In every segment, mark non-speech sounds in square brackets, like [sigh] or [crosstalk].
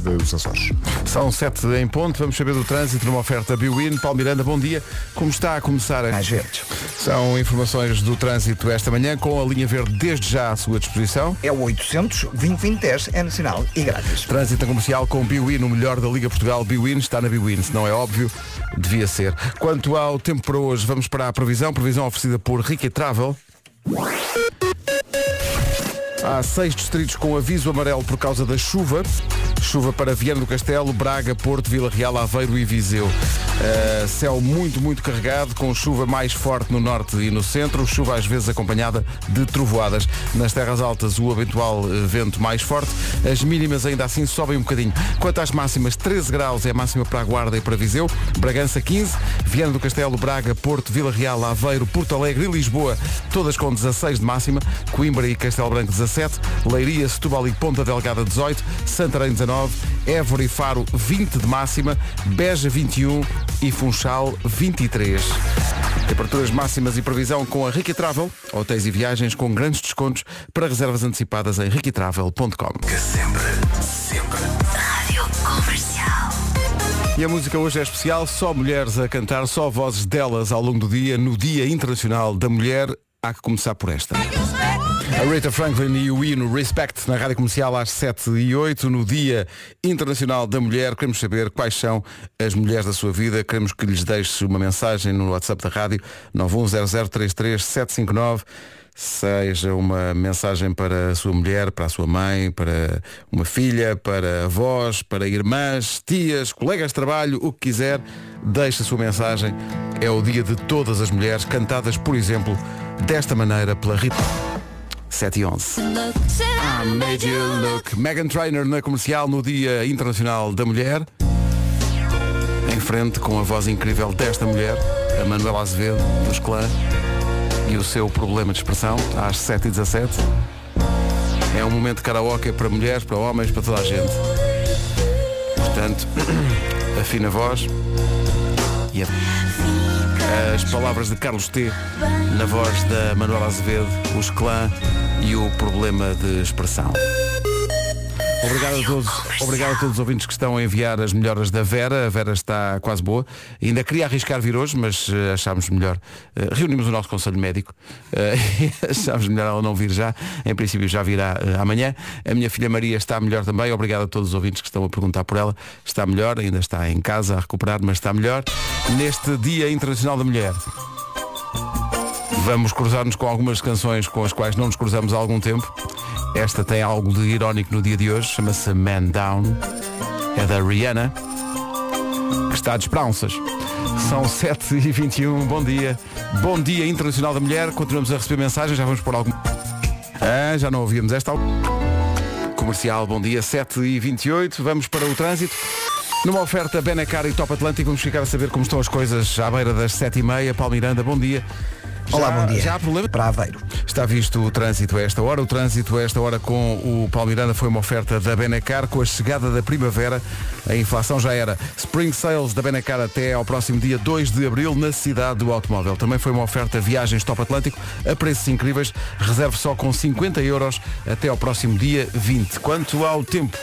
dos Açores. São sete em ponto, vamos saber do trânsito numa oferta Biwin. Paulo Miranda, bom dia. Como está a começar? Mais verdes. São informações do trânsito esta manhã com a linha verde desde já à sua disposição. É o 800 2010 é nacional e grátis. Trânsito comercial com Biwin, o melhor da Liga Portugal. Biwin está na Biwin, se não é óbvio, devia ser. Quanto ao tempo para hoje, vamos para a previsão. Previsão oferecida por Ricky Travel. Há seis distritos com aviso amarelo por causa da chuva. Chuva para Viana do Castelo, Braga, Porto, Vila Real, Aveiro e Viseu. Uh, céu muito, muito carregado, com chuva mais forte no norte e no centro, chuva às vezes acompanhada de trovoadas. Nas terras altas, o habitual uh, vento mais forte. As mínimas ainda assim sobem um bocadinho. Quanto às máximas, 13 graus é a máxima para a Guarda e para Viseu. Bragança 15, Viana do Castelo, Braga, Porto, Vila Real, Aveiro, Porto Alegre e Lisboa, todas com 16 de máxima. Coimbra e Castelo Branco 17, Leiria, Setúbal e Ponta Delgada 18, Santarém 19, Évora e Faro 20 de máxima, Beja 21 e Funchal 23. Temperaturas máximas e previsão com a Ricky Travel, hotéis e viagens com grandes descontos para reservas antecipadas em riquitravel.com. Sempre, sempre. Rádio Comercial. E a música hoje é especial, só mulheres a cantar, só vozes delas ao longo do dia, no Dia Internacional da Mulher. Há que começar por esta. A Rita Franklin e o hino Respect na Rádio Comercial às 7 e 8 no Dia Internacional da Mulher. Queremos saber quais são as mulheres da sua vida. Queremos que lhes deixe uma mensagem no WhatsApp da rádio 910033759 seja uma mensagem para a sua mulher, para a sua mãe, para uma filha, para avós, para irmãs, tias, colegas de trabalho, o que quiser, deixe a sua mensagem. É o dia de todas as mulheres, cantadas, por exemplo, desta maneira pela Rita. 7 e 11. I made you look. Megan Trainer na comercial no Dia Internacional da Mulher. Em frente com a voz incrível desta mulher, a Manuela Azevedo, dos Clã, e o seu problema de expressão, às 7 e 17 É um momento de karaoke para mulheres, para homens, para toda a gente. Portanto, [clears throat] afina a voz e a... as palavras de Carlos T na voz da Manuela Azevedo, os clã e o problema de expressão. Obrigado a, todos, obrigado a todos os ouvintes que estão a enviar as melhoras da Vera. A Vera está quase boa. Ainda queria arriscar vir hoje, mas uh, achámos melhor. Uh, reunimos o nosso Conselho Médico. Uh, [laughs] achámos melhor ela não vir já. Em princípio já virá amanhã. A minha filha Maria está melhor também. Obrigado a todos os ouvintes que estão a perguntar por ela. Está melhor, ainda está em casa a recuperar, mas está melhor. Neste Dia Internacional da Mulher. Vamos cruzar-nos com algumas canções com as quais não nos cruzamos há algum tempo. Esta tem algo de irónico no dia de hoje, chama-se Man Down. É da Rihanna, que está de esperanças. São 7h21, bom dia. Bom dia Internacional da Mulher. Continuamos a receber mensagens, já vamos por algum. Ah, já não ouvíamos esta. Comercial, bom dia, 7h28. Vamos para o trânsito. Numa oferta Benacar e Top Atlântico, vamos ficar a saber como estão as coisas à beira das 7h30. Paulo Miranda, bom dia. Olá, já, bom dia. Já há problema? Para Aveiro. Está visto o trânsito a esta hora. O trânsito a esta hora com o Palmiranda foi uma oferta da Benacar. Com a chegada da primavera, a inflação já era. Spring Sales da Benacar até ao próximo dia 2 de abril na cidade do automóvel. Também foi uma oferta Viagens Top Atlântico a preços incríveis. Reserve só com 50 euros até ao próximo dia 20. Quanto ao tempo,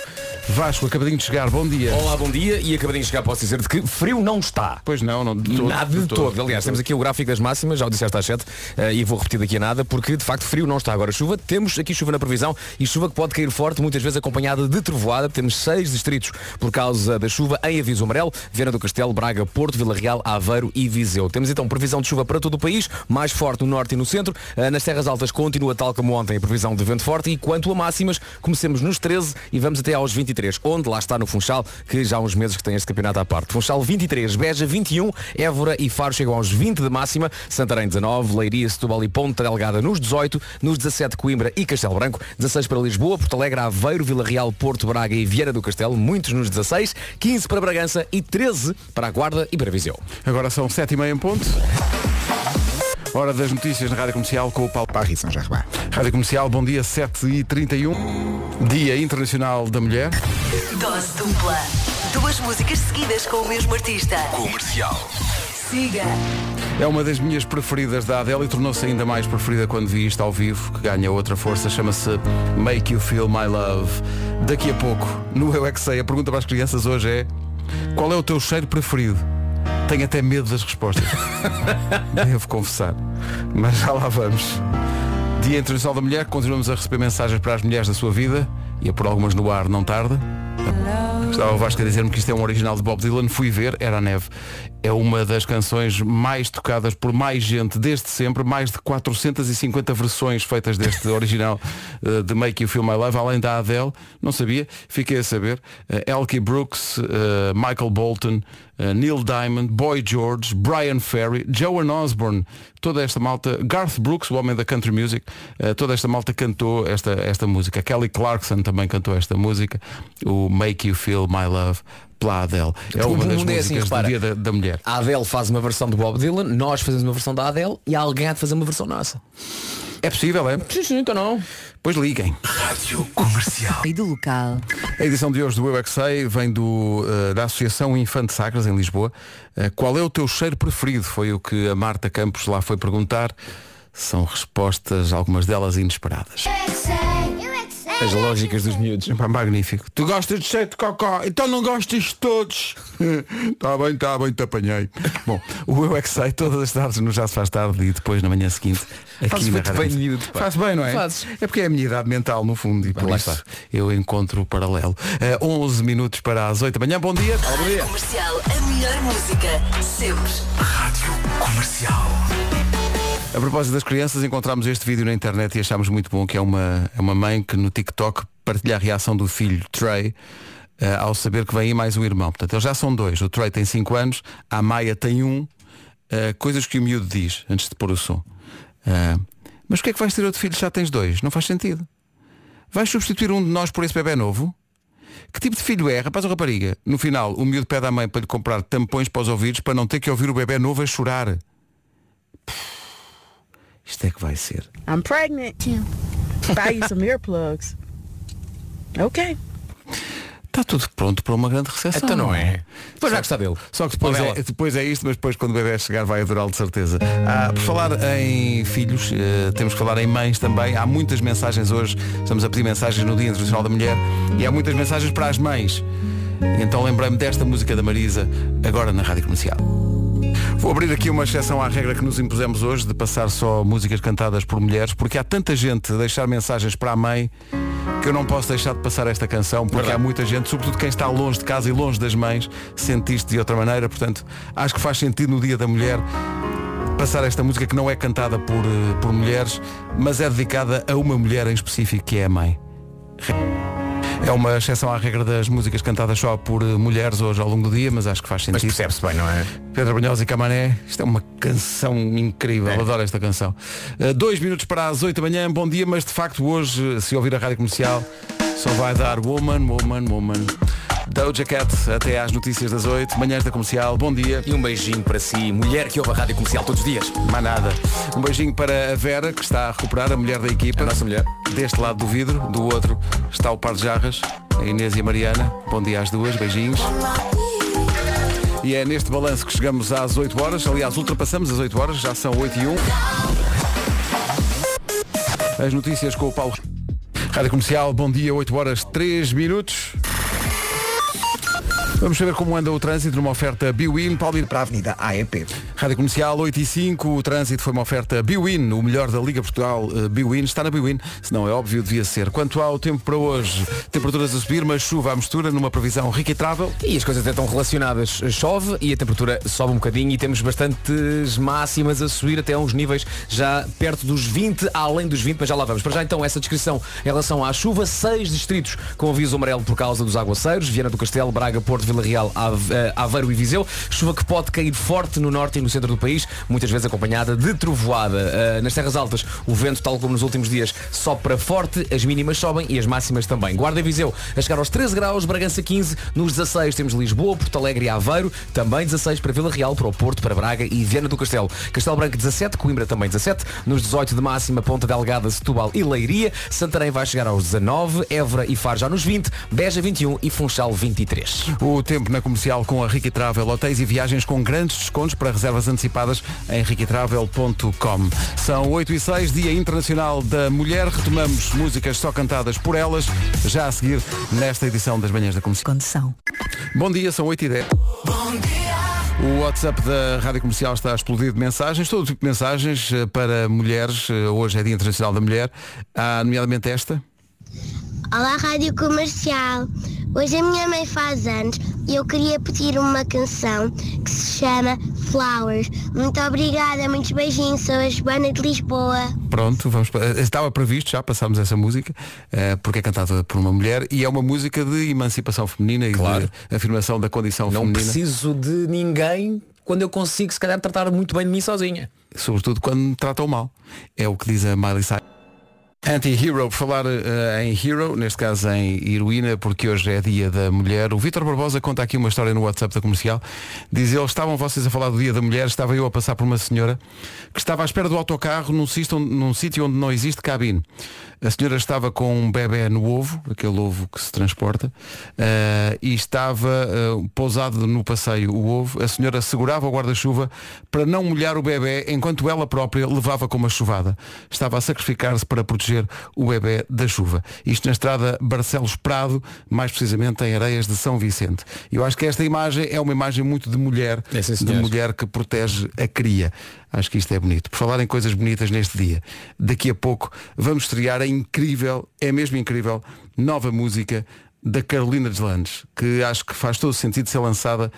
Vasco, acabadinho de chegar, bom dia. Olá, bom dia. E acabadinho de chegar, posso dizer-te que frio não está. Pois não, não de todo, Nada de todo. Aliás, temos aqui o gráfico das máximas, já o disseste às 7, uh, e vou repetir daqui a nada, porque de facto frio não está. Agora chuva, temos aqui chuva na previsão e chuva que pode cair forte, muitas vezes acompanhada de trovoada. Temos seis distritos por causa da chuva em aviso amarelo, Viana do Castelo, Braga, Porto, Vila Real, Aveiro e Viseu. Temos então previsão de chuva para todo o país, mais forte no norte e no centro. Uh, nas terras altas continua tal como ontem a previsão de vento forte e quanto a máximas, comecemos nos 13 e vamos até aos 23, onde lá está no Funchal, que já há uns meses que tem este campeonato à parte. Funchal 23, Beja 21, Évora e Faro chegam aos 20 de máxima, Santarém 19, Leiria, Setúbal e Ponta Delgada nos 18, nos 17 Coimbra e Castelo Branco, 16 para Lisboa, Porto Alegre, Aveiro, Vila Real, Porto Braga e Viana do Castelo, muitos nos 16, 15 para Bragança e 13 para a Guarda e para Viseu. Agora são 7 e meia em ponto. Hora das notícias na Rádio Comercial com o Paulo Paris Saint-Germain. Rádio Comercial, bom dia, 7 e 31 Dia Internacional da Mulher. Dose dupla. Duas músicas seguidas com o mesmo artista. Comercial. Siga. É uma das minhas preferidas da Adele e tornou-se ainda mais preferida quando vi isto ao vivo, que ganha outra força, chama-se Make You Feel My Love. Daqui a pouco, no Eu é que sei, a pergunta para as crianças hoje é qual é o teu cheiro preferido? Tenho até medo das respostas. [laughs] Devo confessar. Mas já lá vamos. Dia Internacional da Mulher, continuamos a receber mensagens para as mulheres da sua vida e a por algumas no ar não tarda. Estava o Vasco a dizer-me que isto é um original de Bob Dylan. Fui ver, era a neve. É uma das canções mais tocadas por mais gente desde sempre. Mais de 450 versões feitas deste original uh, de Make You Feel My Love, além da Adele. Não sabia, fiquei a saber. Uh, Elkie Brooks, uh, Michael Bolton, uh, Neil Diamond, Boy George, Brian Ferry, Joan Osborne, toda esta malta, Garth Brooks, o homem da country music, uh, toda esta malta cantou esta, esta música. Kelly Clarkson também cantou esta música, o Make You Feel My Love pela Adele. É uma das mundo é músicas assim, do repara. dia da, da mulher. A Adele faz uma versão do Bob Dylan, nós fazemos uma versão da Adele e alguém há de fazer uma versão nossa. É possível, é? Sim, sim, então não. Pois liguem. Rádio Comercial. E do local. A edição de hoje do Eu é Que Sei vem do, eh, da Associação Infante Sacras, em Lisboa. Eh, qual é o teu cheiro preferido? Foi o que a Marta Campos lá foi perguntar. São respostas, algumas delas inesperadas. As lógicas dos miúdos. Magnífico. Tu gostas de de cocó, então não gostas de todos. Está [laughs] bem, está bem, te apanhei. Bom, o Eu é que sei, todas as tardes no Já se faz tarde e depois na manhã seguinte aqui na Rádio bem, miúdo. Faz bem, não é? Fazes. É porque é a minha idade mental no fundo e por lá isso eu encontro o paralelo. Eh, 11 minutos para as 8 da manhã. Bom dia. Rádio Comercial. A melhor música. Sempre. Rádio Comercial. A propósito das crianças, encontramos este vídeo na internet e achámos muito bom, que é uma, é uma mãe que no TikTok partilha a reação do filho Trey eh, ao saber que vem aí mais um irmão. Portanto, eles já são dois. O Trey tem 5 anos, a Maia tem um. Eh, coisas que o miúdo diz antes de pôr o som. Eh, mas porquê é que vais ter outro filho se já tens dois? Não faz sentido. Vais substituir um de nós por esse bebê novo? Que tipo de filho é, rapaz ou rapariga? No final, o miúdo pede à mãe para lhe comprar tampões para os ouvidos para não ter que ouvir o bebê novo a chorar. Isto é que vai ser. I'm pregnant. Buy you some earplugs. Okay. Está tudo pronto para uma grande recepção. Então não é. Depois já gostar dele. Só que depois é, depois é isto, mas depois quando o bebê chegar vai adorá-lo de certeza. Ah, por falar em filhos, eh, temos que falar em mães também. Há muitas mensagens hoje, estamos a pedir mensagens no Dia Internacional da Mulher e há muitas mensagens para as mães. Então lembrei-me desta música da Marisa, agora na Rádio Comercial. Vou abrir aqui uma exceção à regra que nos impusemos hoje de passar só músicas cantadas por mulheres, porque há tanta gente a deixar mensagens para a mãe que eu não posso deixar de passar esta canção, porque Verdade. há muita gente, sobretudo quem está longe de casa e longe das mães, sente isto de outra maneira. Portanto, acho que faz sentido no Dia da Mulher passar esta música que não é cantada por, eh, por mulheres, mas é dedicada a uma mulher em específico, que é a mãe. É uma exceção à regra das músicas cantadas só por eh, mulheres hoje ao longo do dia, mas acho que faz Mas sentido. percebe-se bem, não é? Pedro Banhosa e Camané, isto é uma canção incrível, É. adoro esta canção. Uh, dois minutos para as oito da manhã, bom dia, mas de facto hoje, se ouvir a rádio comercial, só vai dar Woman, Woman, Woman. Doja Cat até às notícias das oito, manhãs da comercial, bom dia. E um beijinho para si, mulher que ouve a rádio comercial todos os dias. Mais nada. Um beijinho para a Vera, que está a recuperar, a mulher da equipa. A nossa mulher. Deste lado do vidro, do outro está o par de jarras, a Inês e a Mariana. Bom dia às duas, beijinhos. E é neste balanço que chegamos às 8 horas. Aliás, ultrapassamos as 8 horas, já são 8 e 1. As notícias com o Paulo. Rádio Comercial, bom dia, 8 horas 3 minutos. Vamos saber como anda o trânsito numa oferta Biwin. Paulo Para a Avenida AEP. Rádio Comercial 8 e 5, o trânsito foi uma oferta Biwin, o melhor da Liga Portugal eh, Biwin, está na Biwin, se não é óbvio, devia ser. Quanto ao tempo para hoje, temperaturas a subir, mas chuva à mistura, numa previsão rica e travel. E as coisas até estão relacionadas. Chove e a temperatura sobe um bocadinho e temos bastantes máximas a subir até a uns níveis já perto dos 20, além dos 20, mas já lá vamos. Para já então essa descrição em relação à chuva, seis distritos com aviso amarelo por causa dos aguaceiros, Viana do Castelo, Braga, Porto, Vila Real, eh, Aveiro e Viseu. Chuva que pode cair forte no norte e no centro do país, muitas vezes acompanhada de trovoada. Eh, nas terras altas, o vento, tal como nos últimos dias, sopra forte, as mínimas sobem e as máximas também. Guarda e Viseu a chegar aos 13 graus, Bragança 15, nos 16 temos Lisboa, Porto Alegre e Aveiro, também 16 para Vila Real, para o Porto, para Braga e Viana do Castelo. Castelo Branco 17, Coimbra também 17, nos 18 de máxima, Ponta Delgada, Setúbal e Leiria, Santarém vai chegar aos 19, Évora e Faro já nos 20, Beja 21 e Funchal 23. O tempo na comercial com a Rica Travel, hotéis e viagens com grandes descontos para reservas reservas antecipadas em riquitravel.com. São 8 e 6, Dia Internacional da Mulher. Retomamos músicas só cantadas por elas, já a seguir nesta edição das Manhãs da Comercial. Condição. Bom dia, são 8 e 10. O WhatsApp da Rádio Comercial está a explodir de mensagens, todo tipo de mensagens eh, para mulheres. Eh, Hoje é Dia Internacional da Mulher. Há nomeadamente esta. Olá, Rádio Comercial. Hoje a minha mãe faz anos e eu queria pedir uma canção que se chama Flowers. Muito obrigada, muitos beijinhos. Sou a Joana de Lisboa. Pronto, vamos eh, estava previsto, já passámos essa música, eh, porque é cantada por uma mulher e é uma música de emancipação feminina e Claro. de afirmação da condição Não feminina. preciso de ninguém quando eu consigo se calhar tratar muito bem de mim sozinha. sobretudo quando me tratam mal. É o que diz a Miley Cyrus. Anti-Hero, por falar eh, em Hero, neste caso em heroína, porque hoje é dia da mulher. O Vítor Barbosa conta aqui uma história no WhatsApp da comercial. Diz ele, estavam vocês a falar do dia da mulher, estava eu a passar por uma senhora que estava à espera do autocarro num sítio onde, num sítio onde não existe cabine. A senhora estava com um bebê no ovo, aquele ovo que se transporta, eh, e estava eh, pousado no passeio o ovo. A senhora segurava o guarda-chuva para não molhar o bebê enquanto ela própria levava com uma chuvada. Estava a sacrificar-se para proteger o bebê da chuva. Isto na estrada Barcelos Prado, mais precisamente em Areias de São Vicente. Eu acho que esta imagem é uma imagem muito de mulher, É, sim, de mulher que protege a cria. Acho que isto é bonito. Por falar em coisas bonitas neste dia, daqui a pouco vamos estrear a incrível, é mesmo incrível, nova música da Carolina Deslandes, que acho que faz todo o sentido ser lançada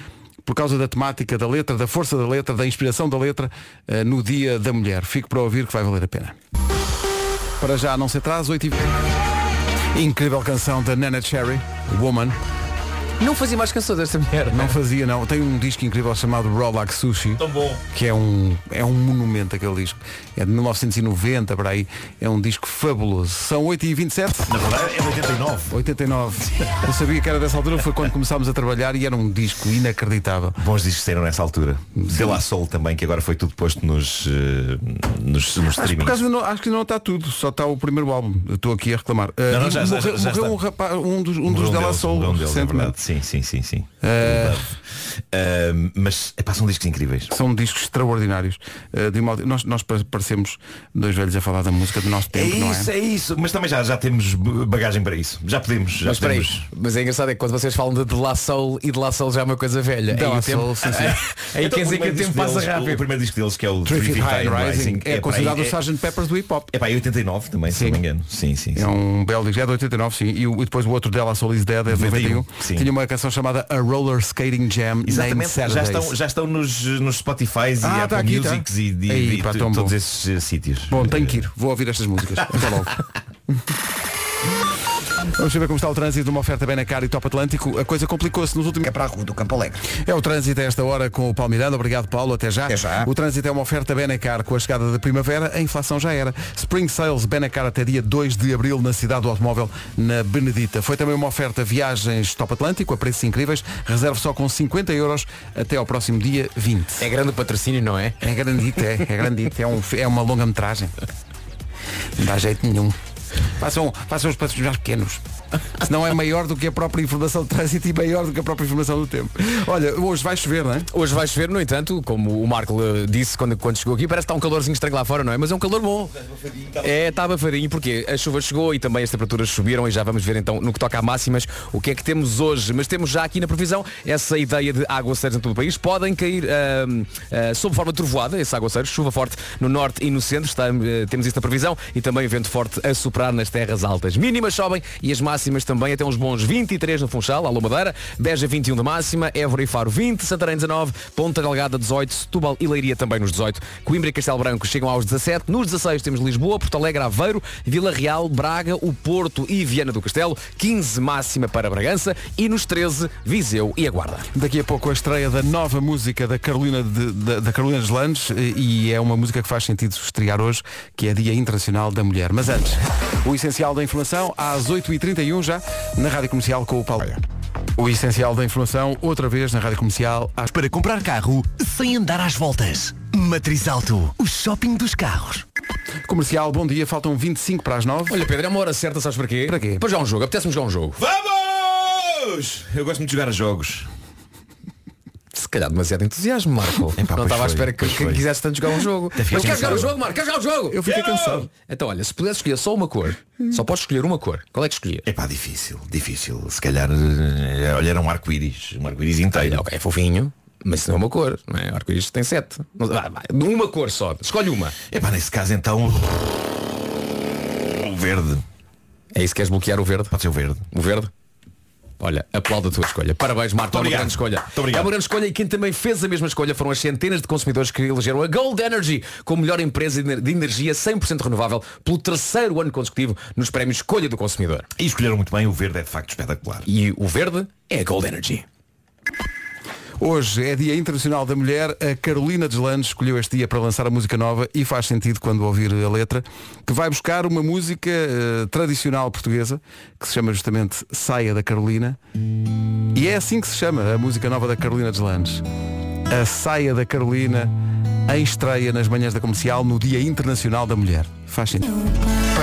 por causa da temática da letra, da força da letra, da inspiração da letra eh, no Dia da Mulher. Fico para ouvir que vai valer a pena. Para já não se atrasa, 8 e... Incrível canção da Nana Cherry, Woman. Não fazia mais canções desta mulher. Não fazia, não. Tem um disco incrível chamado Like Sushi. Tão bom. Que é um, é um monumento aquele disco. É de 1990, para aí. É um disco fabuloso. São 8h27. Na verdade é de 89. 89. Eu sabia que era dessa altura, foi quando começámos a trabalhar e era um disco inacreditável. Bons discos saíram nessa altura. De La Soul também, que agora foi tudo posto nos, eh, nos, nos Acho, por acaso não, acho que não está tudo, só está o primeiro álbum. Estou aqui a reclamar. Uh, Não, não, já- já- morreu já morreu está. um, rapaz, um dos, um Morreu dos Della deles, Soul morreu um deles, é recentemente. Sim, sim, sim, sim. Eh, Eh, mas epá, são discos incríveis. São discos extraordinários. Uh, de modo- nós, nós pa- parecemos dois velhos a falar da música do nosso É tempo, não isso, é? é isso. Mas também já, já temos bagagem para isso. Já podemos. Já Mas temos. mas é engraçado é que quando vocês falam de De La Soul e De La Soul já é uma coisa velha. De Aí La o tempo- Soul, sim, sim. [laughs] Aí Então, quer o dizer que o tempo passa deles- O rápido. primeiro disco deles que é o Feet High Rising, Rising é pá, considerado é, o Sgt. Peppers do hip hop. é, pá, é 89 também, se Sim. não me engano. Sim, sim, sim. É um belo disco, é de 89, sim. E, o- e depois o outro dela, Soul is Dead, é de 91. 91, sim. Tinha uma canção chamada A Roller Skating Jam Exatamente, já estão, já estão nos, nos Spotify e Ah, Apple tá aqui, tá. Musics e, Aí, de- pá, todos bom. esses eh, sítios. Bom, tenho que ir. Vou ouvir estas músicas. Até logo. [laughs] Vamos saber como está o trânsito de uma oferta bem na cara e top Atlântico. A coisa complicou-se nos últimos... É para a rua do Campo Alegre. É o trânsito a esta hora com o Paulo Miranda. Obrigado, Paulo. Até já. Até já. O trânsito é uma oferta Benacar. Com a chegada da primavera, a inflação já era. Spring Sales Benacar até dia 2 de abril na cidade do automóvel, na Benedita. Foi também uma oferta viagens Top Atlântico a preços incríveis. Reserve só com 50 euros até ao próximo dia 20. É grande o patrocínio, não é? É grandito, é. É grandito. É, um, é uma longa-metragem. Não dá jeito nenhum. Façam, façam os patrocínios mais pequenos. Senão é maior do que a própria informação de trânsito e maior do que a própria informação do tempo. Olha, hoje vai chover, não é? Hoje vai chover, no entanto, como o Marco eh, disse quando, quando chegou aqui, parece que está um calorzinho estranho lá fora, não é? Mas é um calor bom. É, está abafadinho, porque a chuva chegou e também as temperaturas subiram e já vamos ver então no que toca a máximas o que é que temos hoje. Mas temos já aqui na previsão essa ideia de aguaceiros em todo o país. Podem cair ahm, ah, sob forma de trovoada, esse aguaceiro, chuva forte no norte e no centro, está, eh, temos isso na previsão, e também vento forte a soprar nas terras altas. Mínimas sobem e as máximas também até uns bons 23 no Funchal, Alô Madeira, Beja 21 de máxima, Évora e Faro 20, Santarém 19, Ponta Delgada 18, Setúbal e Leiria também nos 18, Coimbra e Castelo Branco chegam aos 17, nos 16 temos Lisboa, Porto Alegre, Aveiro, Vila Real, Braga, o Porto e Viana do Castelo, 15 máxima para Bragança e nos 13 Viseu e a Guarda. Daqui a pouco a estreia da nova música da Carolina, de, da, da Carolina Deslandes e é uma música que faz sentido estrear hoje, que é Dia Internacional da Mulher. Mas antes, o essencial da informação, às 8h31 já, na Rádio Comercial com o Paulo. O essencial da informação, outra vez na Rádio Comercial, às... Para comprar carro sem andar às voltas. Matriz Alto, o shopping dos carros. Comercial, bom dia, faltam 25 para as 9. Olha Pedro, é uma hora certa, sabes para quê? Para quê? Para jogar um jogo, apetece-me jogar um jogo. Vamos! Eu gosto muito de jogar a jogos. calhar demasiado entusiasmo, Marco. [laughs] Epá, não estava à espera que, que quisesse tanto jogar um jogo. Mas quer jogar o jogo, Marco? Quer jogar o jogo? Eu fiquei cansado. Então olha, se pudesse escolher só uma cor, só podes escolher uma cor. Qual é que escolhias? É pá, difícil, difícil. Se calhar, eh, olha, era um arco-íris, um arco-íris inteiro. Olha, ok, é fofinho, mas não é uma cor, não é? Arco-íris tem sete. Vai, Uma cor só, escolhe uma. É pá, nesse caso então. O verde. É isso que queres bloquear o verde? Pode ser o verde. O verde? Olha, aplauda a tua escolha. Parabéns, Marco, é uma grande escolha. É uma grande escolha e quem também fez a mesma escolha foram as centenas de consumidores que elegeram a Gold Energy como melhor empresa de energia 100% renovável pelo terceiro ano consecutivo nos prémios Escolha do Consumidor. E escolheram muito bem, o verde é de facto espetacular. E o verde é a Gold Energy. Hoje é Dia Internacional da Mulher. A Carolina Deslandes escolheu este dia para lançar a música nova e faz sentido quando ouvir a letra, que vai buscar uma música eh, tradicional portuguesa, que se chama justamente Saia da Carolina. E é assim que se chama a música nova da Carolina Deslandes. A Saia da Carolina em estreia nas manhãs da comercial no Dia Internacional da Mulher. Faz sentido.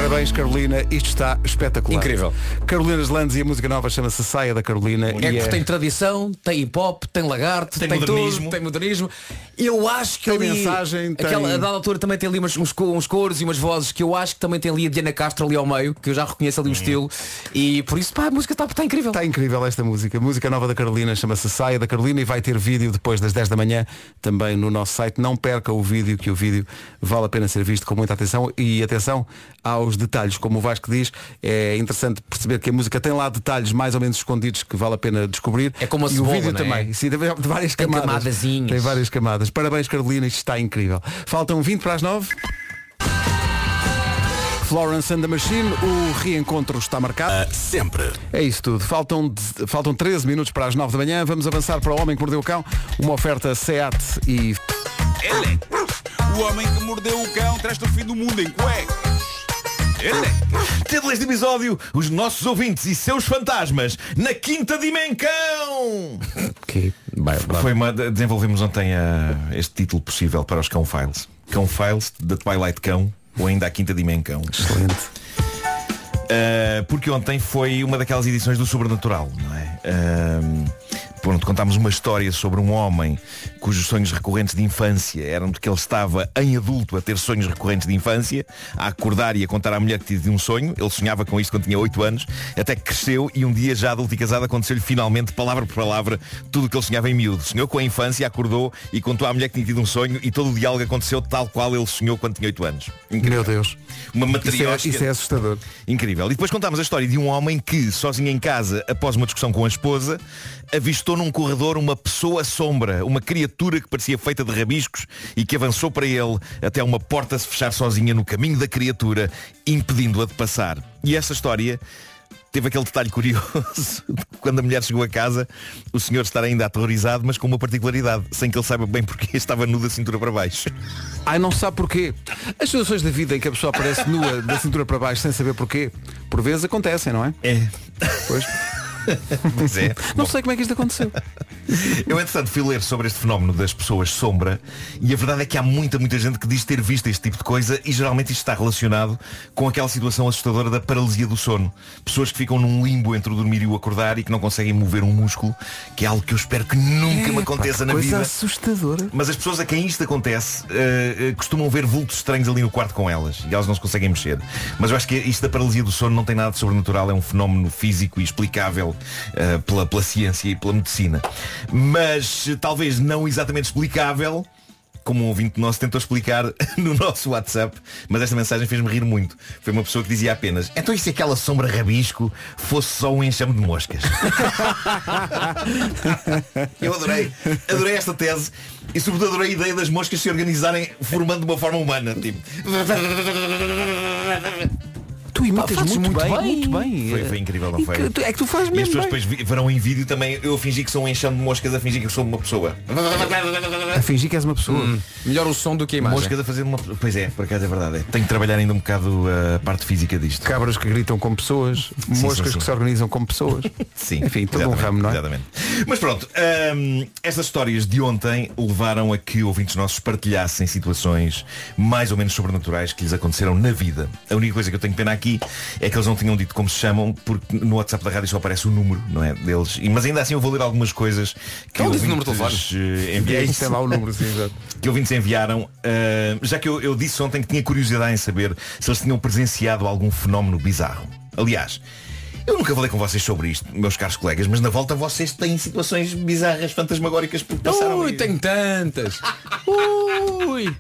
Parabéns, Carolina. Isto está espetacular. Incrível. Carolina Deslandes e a música nova chama-se Saia da Carolina. É e porque tem tradição, tem hip hop, tem lagarto, Tem tem, modernismo. tudo, tem modernismo. Eu acho que Tem ali, mensagem, tem- aquela, a dada altura também tem ali umas- uns, uns coros e umas vozes que eu acho que também tem ali a Diana Castro ali ao meio, que eu já reconheço ali o estilo. E por isso, pá, a música está tá incrível. Está incrível esta música. Música nova da Carolina, chama-se Saia da Carolina e vai ter vídeo depois das 10 da manhã também no nosso site. Não perca o vídeo, que o vídeo vale a pena ser visto com muita atenção e atenção aos detalhes. Como o Vasco diz, é interessante perceber que a música tem lá detalhes mais ou menos escondidos que vale a pena descobrir. É como a e o vídeo é? também. Sim, tem várias Tem camadas. camadazinhas. Tem várias camadas. Parabéns Carolina, isto está incrível. Faltam 20 para as 9. Florence and the Machine, o reencontro está marcado. Sempre. É isso tudo. Faltam, faltam 13 minutos para as 9 da manhã. Vamos avançar para o Homem que Mordeu o Cão. Uma oferta SEAT e... Ele é o homem que mordeu o cão, traz-te o fim do mundo em cuecas. Título deste episódio, os nossos ouvintes e seus fantasmas na quinta dimensão. Que vai, vai. Foi uma, desenvolvemos ontem ah, este título possível para os Cão Files. Cão Files, da Twilight Cão, ou ainda a quinta dimensão. Excelente. Uh, porque ontem foi uma daquelas edições do Sobrenatural, não é? Uh, pronto, contámos uma história sobre um homem cujos sonhos recorrentes de infância eram de que ele estava em adulto a ter sonhos recorrentes de infância, a acordar e a contar à mulher que tinha um sonho. Ele sonhava com isto quando tinha 8 anos, até que cresceu e um dia já adulto e casado aconteceu-lhe finalmente, palavra por palavra, tudo o que ele sonhava em miúdo. Sonhou com a infância, acordou e contou à mulher que tinha tido um sonho e todo o diálogo aconteceu tal qual ele sonhou quando tinha 8 anos. Meu Deus. Uma Isso é, matriosca. isso é assustador. Incrível. E depois contámos a história de um homem que, sozinho em casa, após uma discussão com a esposa, avistou num corredor uma pessoa sombra, uma criatura que parecia feita de rabiscos e que avançou para ele até uma porta se fechar sozinha no caminho da criatura, impedindo-a de passar. E essa história teve aquele detalhe curioso [laughs] quando a mulher chegou a casa, o senhor estar ainda aterrorizado, mas com uma particularidade, sem que ele saiba bem porque [laughs] estava nu da cintura para baixo. Ai, não sabe porquê. As situações da vida em que a pessoa aparece nua da cintura para baixo sem saber porquê, por vezes acontecem, não é? É. Pois. [laughs] [laughs] Pois é. Não sei como é que isto aconteceu. [laughs] Eu, entretanto, fui ler sobre este fenómeno das pessoas sombra e a verdade é que há muita, muita gente que diz ter visto este tipo de coisa e geralmente isto está relacionado com aquela situação assustadora da paralisia do sono. Pessoas que ficam num limbo entre o dormir e o acordar e que não conseguem mover um músculo, que é algo que eu espero que nunca me aconteça na coisa vida. assustadora. Mas as pessoas a quem isto acontece eh, eh, costumam ver vultos estranhos ali no quarto com elas e elas não se conseguem mexer. Mas eu acho que isto da paralisia do sono não tem nada de sobrenatural, é um fenómeno físico e explicável eh, pela, pela ciência e pela medicina. Mas eh, talvez não exatamente explicável. Como um ouvinte nosso tentou explicar [laughs] no nosso WhatsApp, mas esta mensagem fez-me rir muito. Foi uma pessoa que dizia apenas, então e se aquela sombra rabisco fosse só um enxame de moscas? [laughs] Eu adorei, adorei esta tese e sobretudo adorei a ideia das moscas se organizarem formando uma forma humana. Tipo. [laughs] Tu imitas muito, muito bem, bem. muito bem. Foi, foi incrível, não foi? É que tu fazes E as mesmo pessoas bem. depois verão em vídeo também eu fingi que sou um enxame de moscas a fingir que eu sou uma pessoa. A fingir que és uma pessoa. Hum. Melhor o som do que a imagem. Moscas a fazer uma. Pois é, por acaso é verdade. é. Tenho que trabalhar ainda um bocado a parte física disto. Cabras que gritam como pessoas, moscas sim, sim. que se organizam como pessoas. [laughs] Sim. Enfim, todo um ramo, não é? Exatamente. Mas pronto, hum, estas histórias de ontem levaram a que ouvintes nossos partilhassem situações mais ou menos sobrenaturais que lhes aconteceram na vida. A única coisa que eu tenho pena aqui é que eles não tinham dito como se chamam, porque no WhatsApp da rádio só aparece o número, não é? Deles. E- Mas ainda assim eu vou ler algumas coisas que Não disse o número de ouvintes, eh, E aí enviaram. tem lá o número, sim, exato. [laughs] que ouvintes enviaram, ah, já que eu, eu disse ontem que tinha curiosidade em saber se eles tinham presenciado algum fenómeno bizarro. Aliás, eu nunca falei com vocês sobre isto, meus caros colegas, mas na volta vocês têm situações bizarras, fantasmagóricas porque passaram. Ui, tenho tantas. [laughs] Ui.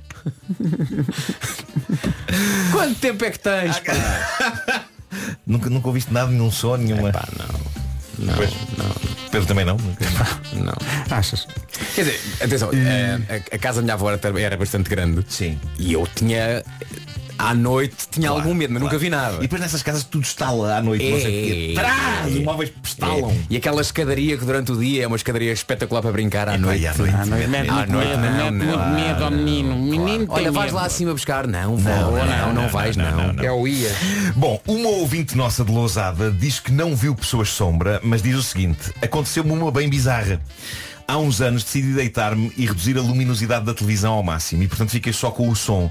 [laughs] [laughs] Quanto tempo é que tens? pá? [laughs] Nunca, nunca ouviste nada, nenhum som, nenhuma. Pá, não. Não, Pois. não, Pedro também não. Nunca. não. [laughs] Achas? Quer dizer, atenção, eh, a, a casa da minha avó era, era bastante grande. Sim. E eu tinha. À noite tinha Claro, algum medo, mas claro. nunca vi nada. E depois nessas casas tudo estala à noite, não sei quê. É. Trás, os móveis estalam. É. E aquela escadaria que durante o dia é uma escadaria espetacular para brincar à É, noite. à noite. À noite. À não, não. muito medo ao menino. O menino tem Olha, vais medo. lá acima buscar. Não, vou. Não, não, vais, não. É o ia. Bom, uma ouvinte nossa de Lousada diz que não viu pessoas sombra, mas diz o seguinte, aconteceu-me uma bem bizarra. Há uns anos decidi deitar-me e reduzir a luminosidade da televisão ao máximo e portanto fiquei só com o som.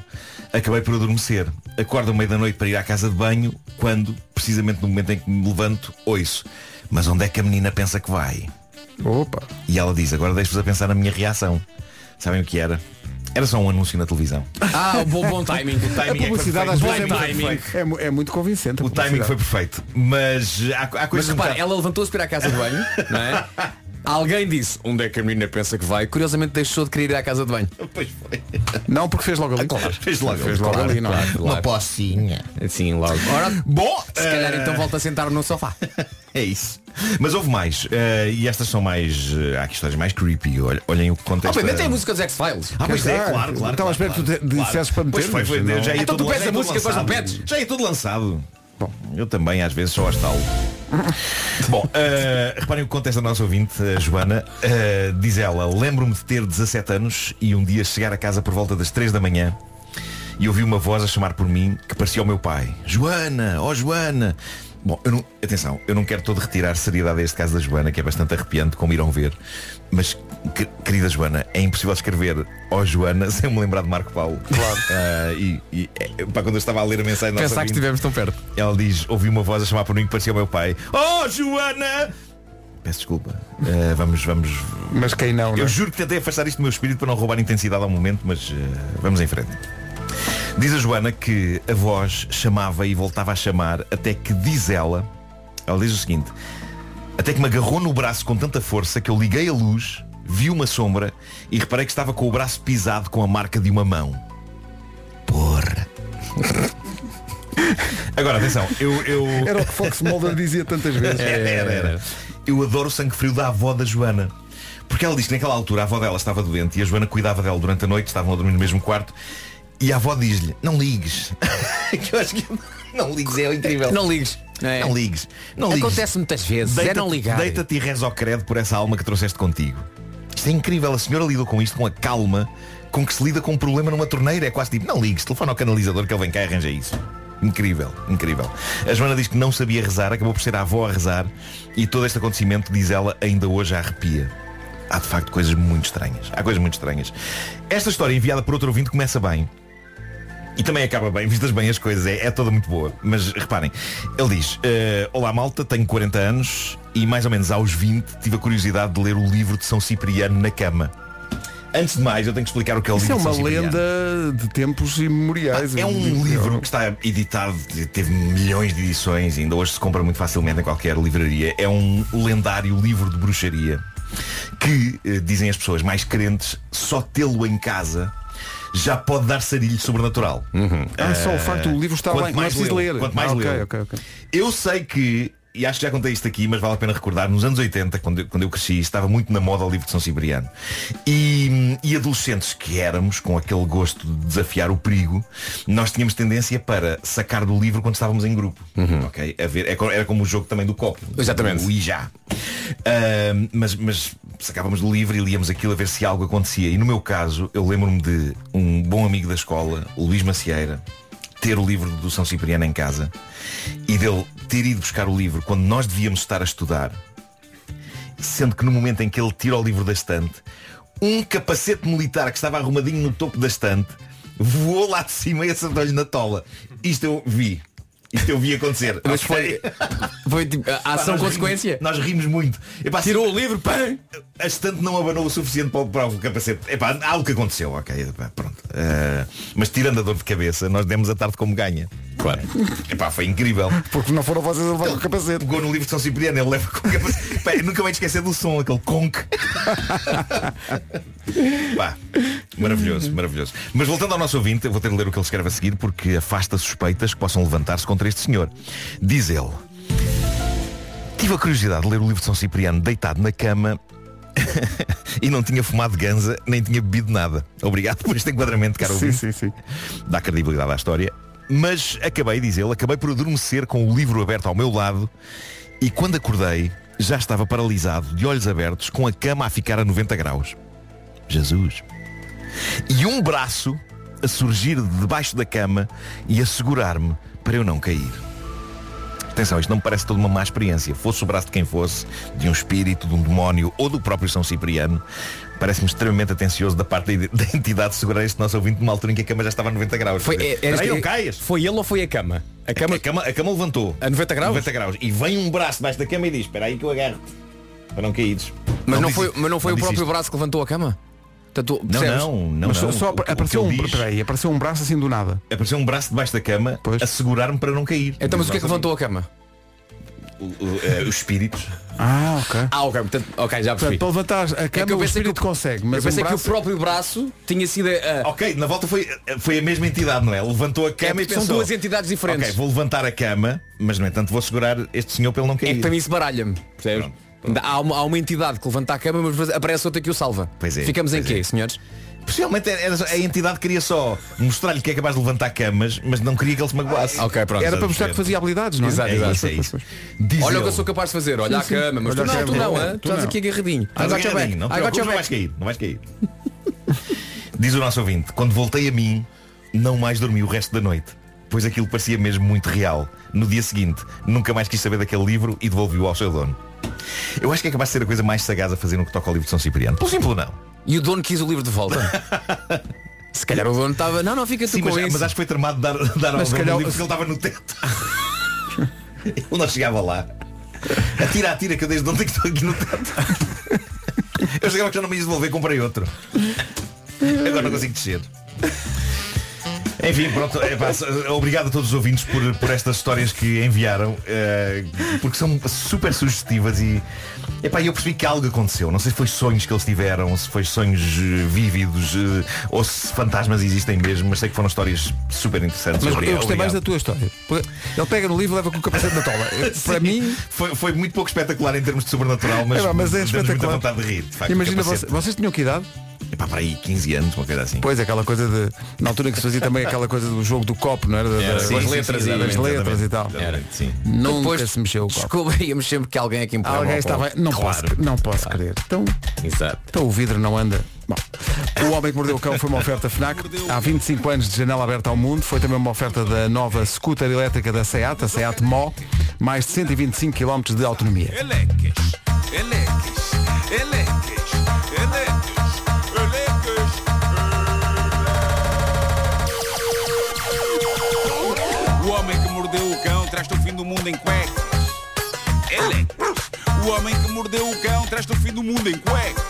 Acabei por adormecer. Acordo à meia da noite para ir à casa de banho, quando, precisamente no momento em que me levanto, ouço. Mas onde é que a menina pensa que vai? Opa. E ela diz, agora deixo-vos a pensar na minha reação. Sabem o que era? Era só um anúncio na televisão. Ah, bom, bom timing. O timing A é publicidade às O vezes é timing muito, é, é muito convincente. a O timing foi perfeito. Mas há, há Mas coisas um repara, bocado- ela levantou-se para ir à casa de banho, não é? [laughs] Alguém disse, onde é que a menina pensa que vai? Curiosamente deixou de querer ir à casa de banho. [laughs] Pois foi. Não, porque fez logo ali. Fez logo, Fez logo Claro, ali, não é? claro, claro. Uma pocinha. Sim, logo. Ora, Bom, se calhar eh, então volta a sentar no sofá. [laughs] É isso. Mas houve mais. eh, e estas são mais. eh, há aqui histórias mais creepy. Olhem, olhem o que contexto. bem, tem a música dos X-Files. Ah, pois é, claro, claro. estava à espera claro, que tu claro. dissesses para Pois meter, foi, foi, mas já ia Então tu pedes a música, depois não pedes? Já ia tudo lançado. Bom, eu também às vezes só astalo. [laughs] Bom, eh, reparem o que contesta a nossa ouvinte, a Joana. Eh, diz ela, lembro-me de ter 17 anos e um dia chegar a casa por volta das 3 da manhã e ouvi uma voz a chamar por mim que parecia o meu pai. Joana, ó Joana. Bom, eu não, atenção, eu não quero todo retirar seriedade a este caso da Joana, que é bastante arrepiante, como irão ver. Mas, que- querida Joana, é impossível escrever ó Joana [laughs] sem me lembrar de Marco Paulo. Claro. e, e é, pá, quando eu estava a ler a mensagem da Pensar que estivemos tão perto. ela diz, ouvi uma voz a chamar por mim que parecia o meu pai. Oh, Joana! Peço desculpa. Eh, vamos, vamos. Mas quem não, não Eu é? juro que tentei afastar isto do meu espírito para não roubar intensidade ao momento, mas eh, vamos em frente. Diz a Joana que a voz chamava e voltava a chamar até que diz ela, ela diz o seguinte, até que me agarrou no braço com tanta força que eu liguei a luz, vi uma sombra e reparei que estava com o braço pisado com a marca de uma mão. Porra. [laughs] Agora, atenção, eu, eu... Era o que Fox Mulder dizia tantas vezes. [laughs] Era, era, era. Eu adoro o sangue frio da avó da Joana. Porque ela diz que naquela altura a avó dela estava doente e a Joana cuidava dela durante a noite, estavam a dormir no mesmo quarto. E a avó diz-lhe, não ligues. [laughs] que eu acho que [laughs] não ligues é incrível. Não ligues. É. Não ligues. Não ligues. Acontece muitas vezes. é não ligar. Deita-te e reza ao credo por essa alma que trouxeste contigo. Isto é incrível. A senhora lidou com isto com a calma com que se lida com um problema numa torneira. É quase tipo, não ligues, telefona ao canalizador que ele vem cá e arranja isso. Incrível, incrível. A Joana diz que não sabia rezar, acabou por ser a avó a rezar e todo este acontecimento, diz ela, ainda hoje arrepia. Há de facto coisas muito estranhas. Há coisas muito estranhas. Esta história enviada por outro ouvinte começa bem. E também acaba bem, vistas bem as coisas, é, é toda muito boa. Mas reparem, ele diz, eh, Olá malta, tenho 40 anos e mais ou menos aos 20 tive a curiosidade de ler o livro de São Cipriano na cama. Antes de mais, eu tenho que explicar o que é o Isso é livro uma de São Cipriano. lenda de tempos imemoriais. É um livro que está editado, teve milhões de edições, ainda hoje se compra muito facilmente em qualquer livraria. É um lendário livro de bruxaria que, eh, dizem as pessoas mais crentes, só tê-lo em casa já pode dar sarilho sobrenatural. Ah, só o facto do livro estar quanto não é mais preciso lê-lo, ler. Quanto mais Ah, ok, lê-lo. ok, ok. Eu sei que, e acho que já contei isto aqui, mas vale a pena recordar, nos anos 80, quando eu, quando eu cresci, estava muito na moda o livro de São Cipriano. E, e adolescentes que éramos, com aquele gosto de desafiar o perigo, nós tínhamos tendência para sacar do livro quando estávamos em grupo. ok? A ver, é era como o jogo também do copo. Exatamente. O e já. Ahm, mas, mas sacávamos do livro e líamos aquilo a ver se algo acontecia. E no meu caso, eu lembro-me de um bom amigo da escola, o Luís Macieira, ter o livro do São Cipriano em casa e dele ter ido buscar o livro quando nós devíamos estar a estudar sendo que no momento em que ele tira o livro da estante, um capacete militar que estava arrumadinho no topo da estante voou lá de cima e acertou-lhe na tola. Isto eu vi. Isto eu vi acontecer. [laughs] Mas Ok? foi, foi tipo, a Pá, ação nós consequência. rimos- nós rimos muito. Epá, Tirou o livro, pã! A estante não abanou o suficiente para, o- para o capacete. Epá, há algo que aconteceu, ok. epá, pronto. Eh, mas tirando a dor de cabeça, nós demos a tarde como ganha. Claro. Epá, foi incrível. Porque não foram vocês a levar com o capacete. Pegou no livro de São Cipriano, ele leva com o capacete. Pá, eu nunca vai esquecer do som, aquele conk. [laughs] Pá, maravilhoso, maravilhoso. Mas voltando ao nosso ouvinte, eu vou ter de ler o que ele escreve a seguir porque afasta suspeitas que possam levantar-se contra este senhor. Diz ele. Tive a curiosidade de ler o livro de São Cipriano deitado na cama [laughs] e não tinha fumado ganza, nem tinha bebido nada. Obrigado por este enquadramento, caro Sim, sim, sim. Dá credibilidade à história. Mas acabei, diz ele, acabei por adormecer com o livro aberto ao meu lado e quando acordei já estava paralisado, de olhos abertos, com a cama a ficar a 90 graus. Jesus. E um braço a surgir de debaixo da cama e a segurar-me para eu não cair. Atenção, isto não me parece toda uma má experiência. Fosse o braço de quem fosse, de um espírito, de um demónio ou do próprio São Cipriano, parece-me extremamente atencioso da parte da [laughs] da entidade de segurar este nosso ouvinte numa altura em que a cama já estava a 90 graus. Foi, é- era- "Peraí, não caias. foi ele ou foi a cama? A cama, A cama, a cama levantou. A 90 graus? 90 graus. E vem um braço debaixo da cama e diz, espera aí que eu agarro Para não caíres. mas, não diz foi, mas não foi o diz próprio isto. braço que levantou a cama? Portanto, Não, percebes? não, não. Mas só, não. só O que- o apareceu um, diz- peraí, apareceu um braço assim do nada. Apareceu um braço debaixo da cama Pois. a segurar-me para não cair. Então, mas o que é que levantou a cama? O- o- eh, Os espíritos. Ah, ok. Ah, ok, portanto, ok, já percebi. Portanto, para levantar a É que cama eu o pensei espírito que o- consegue, Eu mas pensei um que o braço... próprio braço tinha sido. a- Ok, na volta foi, foi a mesma entidade, não é? Levantou a é cama e porque são pensou. duas entidades diferentes. Ok, vou levantar a cama, mas no entanto vou segurar este senhor para ele não É cair. que para mim se baralha-me. Percebes? Há, uma, há uma entidade que levanta a cama, mas aparece outra que o salva. Pois é, Ficamos em pois quê, é. senhores? Possivelmente era, a entidade queria só mostrar-lhe que é capaz de levantar camas, mas não queria que ele se magoasse. Ok, pronto. Era para mostrar que fazia habilidades, não é? Exato, É exato. isso, é isso. Olha o que eu sou capaz de fazer, olha a cama, mas tu não, tu não, tu tu estás aqui agarradinho. Estás agarradinho, não your não vais cair, não vais cair. Diz o nosso ouvinte, quando voltei a mim, não mais dormi o resto da noite, pois aquilo parecia mesmo muito real. No dia seguinte, nunca mais quis saber daquele livro e devolvi-o ao seu dono. Eu acho que é capaz de ser a coisa mais sagaz a fazer no que toca ao livro de São Cipriano. Pelo simples não. E o dono quis o livro de volta. [laughs] Se calhar o dono estava. Não, não, fica tu Sim, com mas, isso. mas acho que foi tramado dar, [laughs] dar ao dono calhar- o livro porque ele estava no teto. [laughs] ele não chegava lá. Atira, atira, que eu desde ontem que estou aqui no teto. Eu chegava que já não me ia devolver, comprei outro. Agora não consigo descer. Enfim, pronto, é, pá, obrigado a todos os ouvintes por, por estas histórias que enviaram, eh, porque são super sugestivas e epá, eu percebi que algo aconteceu. Não sei se foi sonhos que eles tiveram, se foi sonhos eh, vívidos, eh, ou se fantasmas existem mesmo, mas sei que foram histórias super interessantes. Mas eu gostei mais da tua história. Ele pega no livro e leva com o capacete na tola. [laughs] Para mim, foi, foi muito pouco espetacular em termos de sobrenatural, mas, É, mas é deu-nos muita espetacular. vontade de rir. De facto, imagina, capacete. vocês, tinham que idade? Epá, para aí 15 anos, uma coisa assim. Pois, aquela coisa de. Na altura em que se fazia também aquela coisa do jogo do copo, não era? Da- Era, da- sim, com as sim, letras sim, das letras e tal. exatamente, Sim. Nunca Depois se mexeu o copo. Descobríamos sempre que alguém é que empurrava Alguém estava. Não Claro. posso, não posso crer. Então, Exato. então o vidro não anda. Bom, o Homem que Mordeu o Cão foi uma oferta FNAC. Há 25 anos de janela aberta ao mundo. Foi também uma oferta da nova scooter elétrica da SEAT, a SEAT Mó. Mais de 125 km de autonomia. Eleques, eleques, eleques, eleques, eleques. O homem que mordeu o cão traz-te o fim do mundo em cuecas. Eleques. O homem que mordeu o cão traz-te o fim do mundo em cuecas.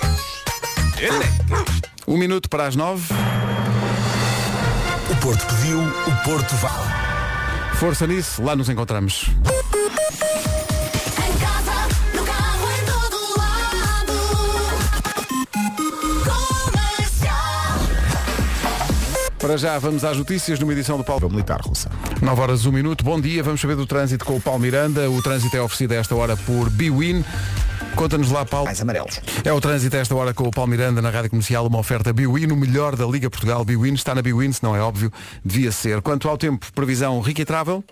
Eleques. Um minuto para as nove. O Porto pediu, o Porto vale. Força nisso, lá nos encontramos. Em casa, no carro, em todo lado. Comercial. Para já vamos às notícias numa edição do Paulo Militar russa. 9 horas 1 minuto. Bom dia, vamos saber do trânsito com o Paulo Miranda. O trânsito é oferecido a esta hora por Biwin. Conta-nos lá, Paulo. Mais amarelos. É o trânsito a esta hora com o Paulo Miranda na Rádio Comercial, uma oferta Biwin, o melhor da Liga Portugal. Biwin está na Biwin, se não é óbvio, devia ser. Quanto ao tempo, previsão Ricky Travel.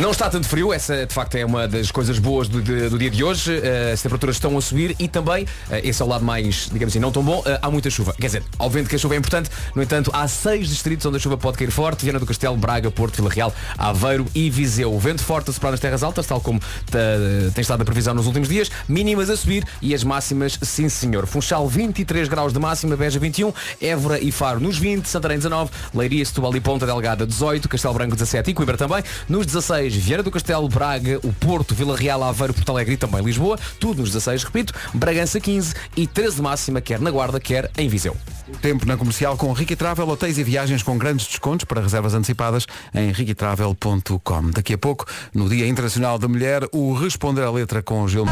Não está tanto frio, essa de facto é uma das coisas boas do, de- do dia de hoje. Eh, as temperaturas estão a subir e também, eh, esse é o lado mais, digamos assim, não tão bom, eh, há muita chuva. Quer dizer, obviamente que a chuva é importante, no entanto, há seis distritos onde a chuva pode cair forte, Viana do Castelo, Braga, Porto, Vila Real, Aveiro e Viseu. O vento forte a soprar nas terras altas, tal como tem estado a previsão nos últimos dias, mínimas a subir e as máximas, sim senhor. Funchal 23 graus de máxima, Beja 21, Évora e Faro nos 20, Santarém 19, Leiria, Setúbal e Ponta Delgada 18, Castelo Branco 17 e Coimbra também. Nos 16, Vieira do Castelo, Braga, o Porto, Vila Real, Aveiro, Porto Alegre e também Lisboa. Tudo nos 16, repito. Bragança 15 e 13 de máxima, quer na Guarda, quer em Viseu. Tempo na comercial com Ricky Travel, hotéis e viagens com grandes descontos para reservas antecipadas em riquitravel.com. Daqui a pouco, no Dia Internacional da Mulher, o Responder à Letra com Gil.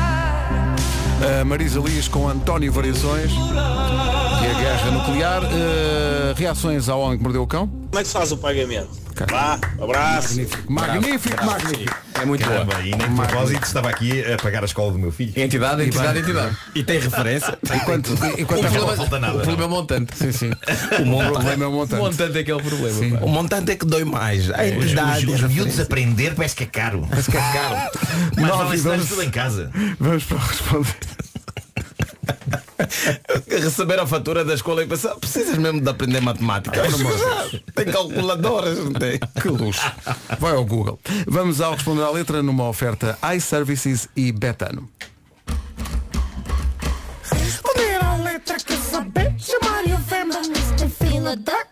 A Marisa Lias com António Variações. E a guerra nuclear. Eh, reações ao homem que mordeu o cão. Como é que se faz o pagamento? Vá, abraço. Magnífico, magnífico, magnífico. É muito Caramba, e nem de propósito estava aqui a pagar a escola do meu filho. Entidade, entidade, entidade. E tem referência? Enquanto, enquanto O problema- falta nada, o problema é o montante. Sim, sim. O O montante, problema é o O montante. montante é que é o problema. Sim. o montante é que dói mais. A Os, entidade. os, a os miúdos aprender parece que é caro. Parece que é caro. Mas ensinar doze. tudo em casa. Vamos para o responder. [laughs] Receber a fatura da escola e pensar, precisas mesmo de aprender matemática. [laughs] tem calculadoras, não tem? [laughs] Que luxo. Vai ao Google. Vamos ao responder à letra numa oferta iServices e Betano. Responder à letra que saber chamar e ofenda Mr. Fila da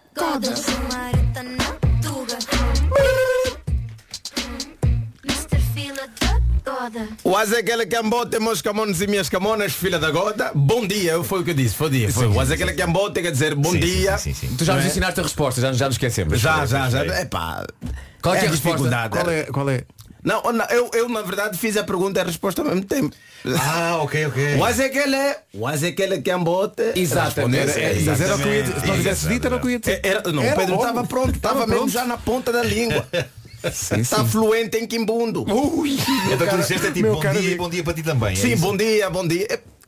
Goda O Azequele Cambote, meus camones e minhas camonas, filha da gota, bom dia, foi o que eu disse, foi o dia. Foi. O Azequele Cambote quer dizer bom Sim, dia. sim, sim, sim. Tu já nos é? ensinaste a resposta, já, já nos esquecemos. Já, já, é, já. é. Epá, Qual é que é a a resposta? dificuldade. Qual é? Qual é? Não, não, eu, eu na verdade fiz a pergunta e a resposta ao mesmo tempo. Ah, ok, ok. O Ezequiel Cambote. Exatamente. É, Mas era o que eu ia dizer. Se não tivesse dito, era o que eu ia dizer. Era, não, Pedro estava pronto, estava mesmo já na ponta da língua. Sim, Está sim. fluente em Quimbundo. Ui, Então tu disseste é tipo bom dia e bom dia para ti também. é Sim, isso? bom dia, bom dia.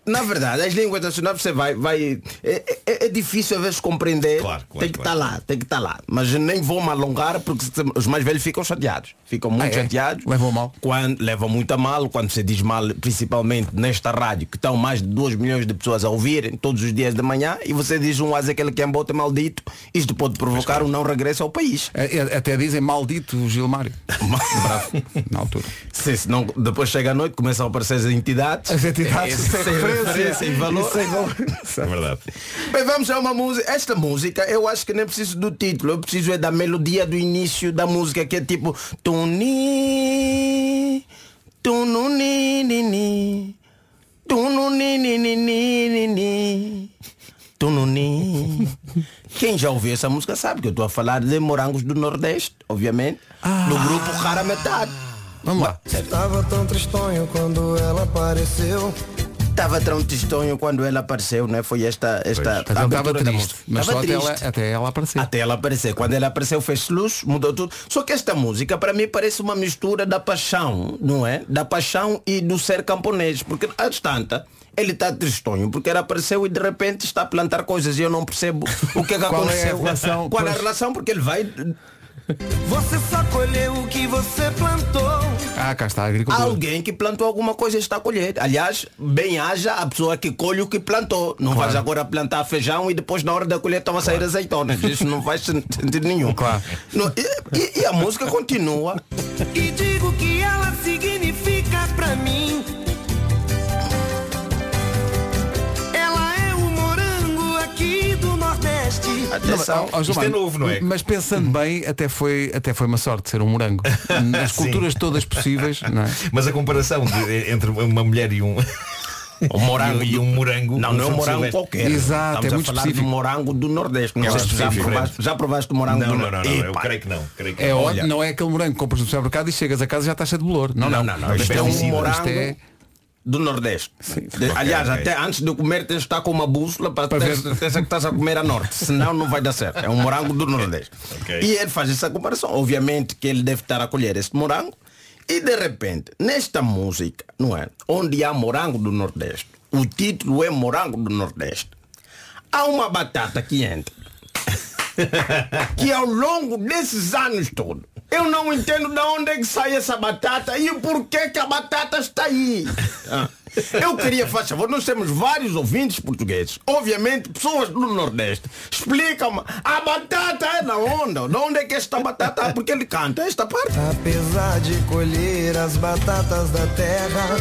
É, Na verdade, as línguas nacionais você vai. vai é, é- é difícil às vezes compreender. Claro, claro, tem que estar claro. lá, tem que estar lá. Mas nem vou me alongar porque os mais velhos ficam chateados. Ficam muito Ah, é? chateados. Levam mal? Quando, levam muito a mal, quando se diz mal, principalmente nesta rádio, que estão mais de 2 milhões de pessoas a ouvirem todos os dias de manhã, e você diz um asa aquele que é um bote maldito, isto pode provocar um não regresso ao país. É, é, Até dizem maldito Gilmário. [laughs] Bravo. Na altura. Se, senão depois chega a noite, começam a aparecer as entidades. As entidades sem referência. e valor. E sem valor. É verdade. Bem, vamos a uma música. Esta música, eu acho que nem preciso do título, eu preciso é da melodia do início da música, que é tipo Tuni Tununi Nini Tununi Nini Nini Tununi Quem já ouviu essa música sabe que eu estou a falar de morangos do Nordeste, obviamente, no grupo Rara Metade. Vamos lá. Estava tão tristonho quando ela apareceu. Estava tão tristonho quando ela apareceu, né? Foi esta, esta Mas ele estava triste. Mas Tava só até triste. ela, até ela aparecer. Até ela aparecer. Quando ela apareceu fez luz, mudou tudo. Só que esta música para mim parece uma mistura da paixão, não é? Da paixão e do ser camponês. Porque a tanta ele está tristonho porque ela apareceu e de repente está a plantar coisas e eu não percebo o que, é que [laughs] Qual é a aconteceu. relação? Qual é a Pois. relação? Porque ele vai. Você só colheu o que você plantou. Ah, cá está a agricultura. Alguém que plantou alguma coisa está a colher. Aliás, bem haja a pessoa que colhe o que plantou. Não Claro. vais agora plantar feijão e depois na hora da colher estão a sair azeitonas. Isso não faz sen- sentido nenhum. Claro. Não, e, e- e a música continua. E digo que ela significa Atenção. Gilmar, Isto é novo, não é? Mas pensando bem, até foi, até foi uma sorte ser um morango. [laughs] Nas culturas todas possíveis, não é? Mas a comparação de- entre uma mulher e um. O [laughs] morango [laughs] e um, um morango. Não, não é um morango Silvestre. qualquer. Exato, Estamos é a muito falar específico. do morango do Nordeste. Não É sei se já provaste, já provaste o morango Não, do não, não, não, Nordeste. eu creio que não. Creio que É não. ótimo, não é aquele morango que compras no supermercado e chegas a casa e já está cheio de bolor. Não, não, Não, não, não. Isto Isto é é um um morango. morango Isto é... do Nordeste. De- Ok, aliás, até antes de comer tens de estar com uma bússola para, Para ter ver. certeza que estás a comer a norte. Senão não vai dar certo. É um morango do Nordeste. Ok. E ele faz essa comparação. Obviamente que ele deve estar a colher este morango. E de repente, nesta música, não é? Onde há morango do Nordeste, o título é Morango do Nordeste. Há uma batata que entra. [laughs] que ao longo desses anos todos Eu não entendo de onde é que sai essa batata e o porquê que a batata está aí. Ah. Eu queria, faz favor, nós temos vários ouvintes portugueses. Obviamente, pessoas do Nordeste. Explicam-me, a batata é da onde? De onde é que esta batata? Porque ele canta esta parte. Apesar de colher as batatas da terra.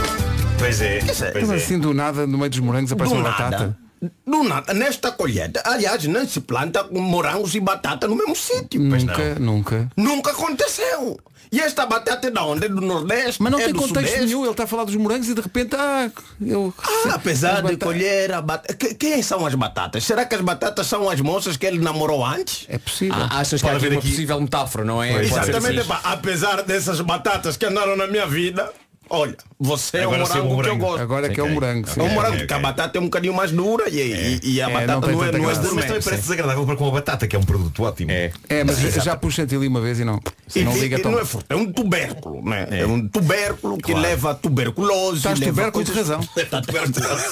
Pois é. Mas assim do nada, no meio dos morangos aparece Do uma nada. batata. Do nada, nesta colheita, aliás, não se planta morangos e batata no mesmo sítio. Nunca, nunca. Nunca aconteceu. E esta batata é da onde? É do Nordeste? Mas não é tem contexto Sudeste? nenhum. Ele está a falar dos morangos e de repente, ah, eu. Ah, apesar de colher a batata. Quem são as batatas? Será que as batatas são as moças que ele namorou antes? É possível. Ah, achas que há aqui uma possível metáfora, não é? Pode Exatamente. assim. apesar dessas batatas que andaram na minha vida, olha, você Agora é o morango que eu gosto. Agora é que é o morango. sim. É um morango, porque a batata é um bocadinho mais dura e, e- e a É, não batata tem não, é, não é. Mas também parece desagradável para com a batata, que é um produto ótimo. É. É, mas já pus chantilly uma vez e não. E, não liga e tão. não é é um tubérculo, né? É, um tubérculo que Claro. leva a tuberculose. Estás tubérculo de razão. [laughs] Está tuberculose.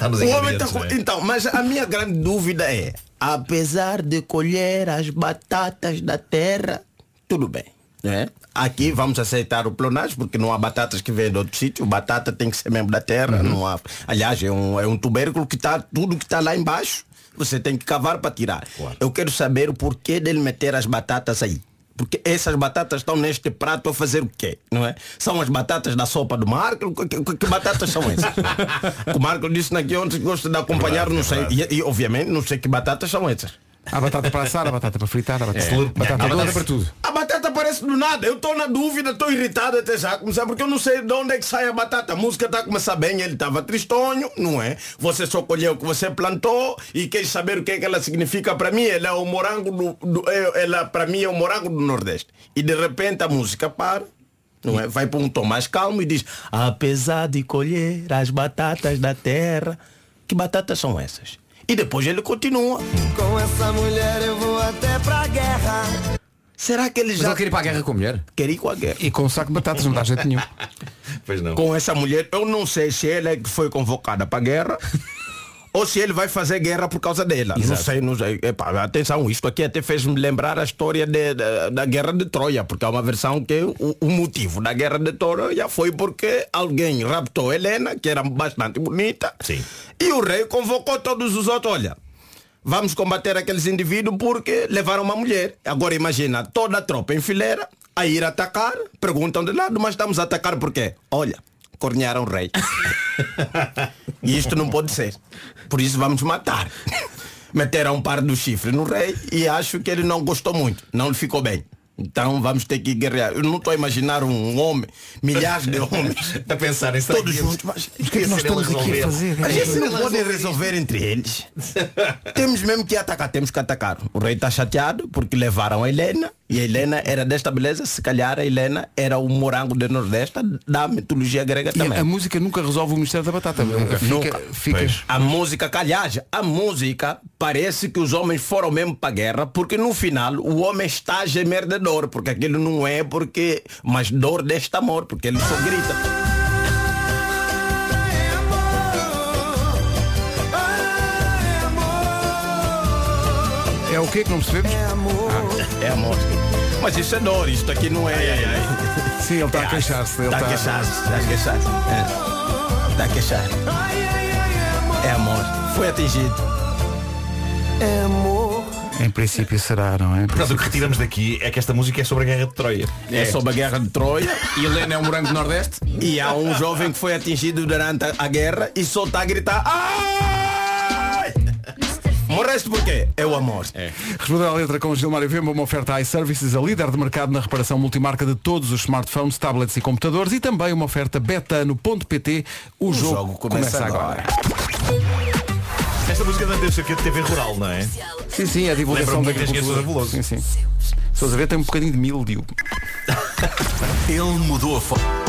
O homem tá ingredientes, com- não é? Então, mas a minha grande dúvida é, apesar de colher as batatas da terra, tudo bem. Né? Aqui vamos aceitar o plonagem, porque não há batatas que vêm de outro sítio. Batata tem que ser mesmo da terra. Uhum. Não há... Aliás, é um, é um tubérculo que está tudo que está lá embaixo. Você tem que cavar para tirar. Eu quero saber o porquê dele meter as batatas aí. Porque essas batatas estão neste prato a fazer o quê? Não é? São as batatas da sopa do Marco? Que, que- que batatas são essas? [laughs] o Marco disse aqui ontem que gosta de acompanhar, verdade, não é sei. E, e, obviamente não sei que batatas são essas. Há batata para assar, há batata para fritar, há batata, É. batata doce. batata para tudo. A batata aparece do nada. Eu estou na dúvida, estou irritado até já. Começar, porque eu não sei de onde é que sai a batata. A música está a começar bem, ele estava tristonho, não é? Você só colheu o que você plantou e quer saber o que é que ela significa para mim. Ela é o morango do, do- é- ela para mim é o morango do Nordeste. E de repente a música para. Não é? Vai para um tom mais calmo e diz Apesar de colher as batatas da terra Que batatas são essas? E depois ele continua Com essa mulher eu vou até pra guerra. Será que ele Mas já ele quer ir para a guerra com a mulher? quer ir com a guerra? E com um saco de batatas não dá jeito nenhum. [laughs] Pois não. com essa mulher, eu não sei se ela é que foi convocada para a guerra [laughs] ou se ele vai fazer guerra por causa dela. Não sei, não sei. Epá, atenção, isto aqui até fez-me lembrar a história de- da- da guerra de Troia, porque há uma versão que o, o motivo da guerra de Troia foi porque alguém raptou Helena, que era bastante bonita, Sim. e o rei convocou todos os outros, olha. Vamos combater aqueles indivíduos porque levaram uma mulher. Agora imagina toda a tropa em fileira a ir atacar. Perguntam de lado, mas estamos a atacar por quê? Olha, cornearam o rei. [laughs] e isto não pode ser. Por isso vamos matar. [laughs] Meteram um par do chifre no rei e acho que ele não gostou muito. Não lhe ficou bem. Então vamos ter que guerrear. Eu não estou a imaginar um homem, milhares de homens, [laughs] A pensar em todos juntos. Mas O que é que nós estamos aqui a fazer? a gente não pode resolver entre eles. [laughs] Temos mesmo que atacar, temos que atacar. O rei está chateado porque levaram a Helena e a Helena era desta beleza. Se calhar a Helena era o morango do Nordeste da mitologia grega E também. a música nunca resolve o mistério da batata. Fica, Nunca. fica-. A música, aliás, a música parece que os homens foram mesmo para a guerra, porque no final o homem está a gemer de dor, porque aquilo não é porque, mas dor deste amor, porque ele só grita. É o que que não percebemos? É amor. Mas isso é dor, isto aqui não é. Sim, ele está a queixar-se. Ele Está a está- queixar-se, está a queixar-se. É. Está a queixar. É amor. Foi atingido. É amor. Em princípio será, não é? Portanto, o que retiramos daqui é que esta música é sobre a guerra de Troia. É sobre a guerra de Troia. [laughs] E Helena é o morango do Nordeste? E há um jovem que foi atingido durante a- a guerra e só está a gritar. Ai! Morreste por quê? É o amor. Responder à letra com Gilmário Vemba, uma oferta iServices, a líder de mercado na reparação multimarca de todos os smartphones, tablets e computadores e também uma oferta betano.pt. O, jogo, jogo começa, começa agora. Esta música não deve ser que é de TV rural, não é? Sim, sim, a divulgação da agricultura. Sim, sim. Sousa ver tem um bocadinho de mildio. [laughs] Ele mudou a foto.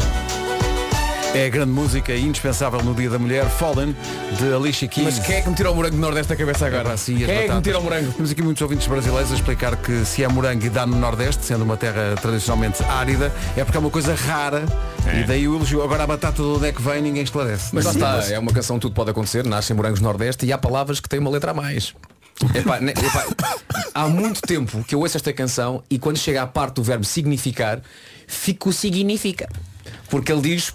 É a grande música indispensável no Dia da Mulher, Fallen, de Alicia Keys. Mas quem é que me tirou o morango do Nordeste da cabeça agora? Agora sim, as quem é que me batatas. tirou o morango? Temos aqui muitos ouvintes brasileiros a explicar que se é morango e dá no Nordeste, sendo uma terra tradicionalmente árida, é porque é uma coisa rara e daí o elogio. Agora a batata de onde é que vem ninguém esclarece. Mas lá está, é uma canção Tudo Pode Acontecer, nascem morangos Nordeste e há palavras que têm uma letra a mais. Epá, ne- epá, [laughs] há muito tempo que eu ouço esta canção e quando chega à parte do verbo significar, fico significa. Porque ele diz,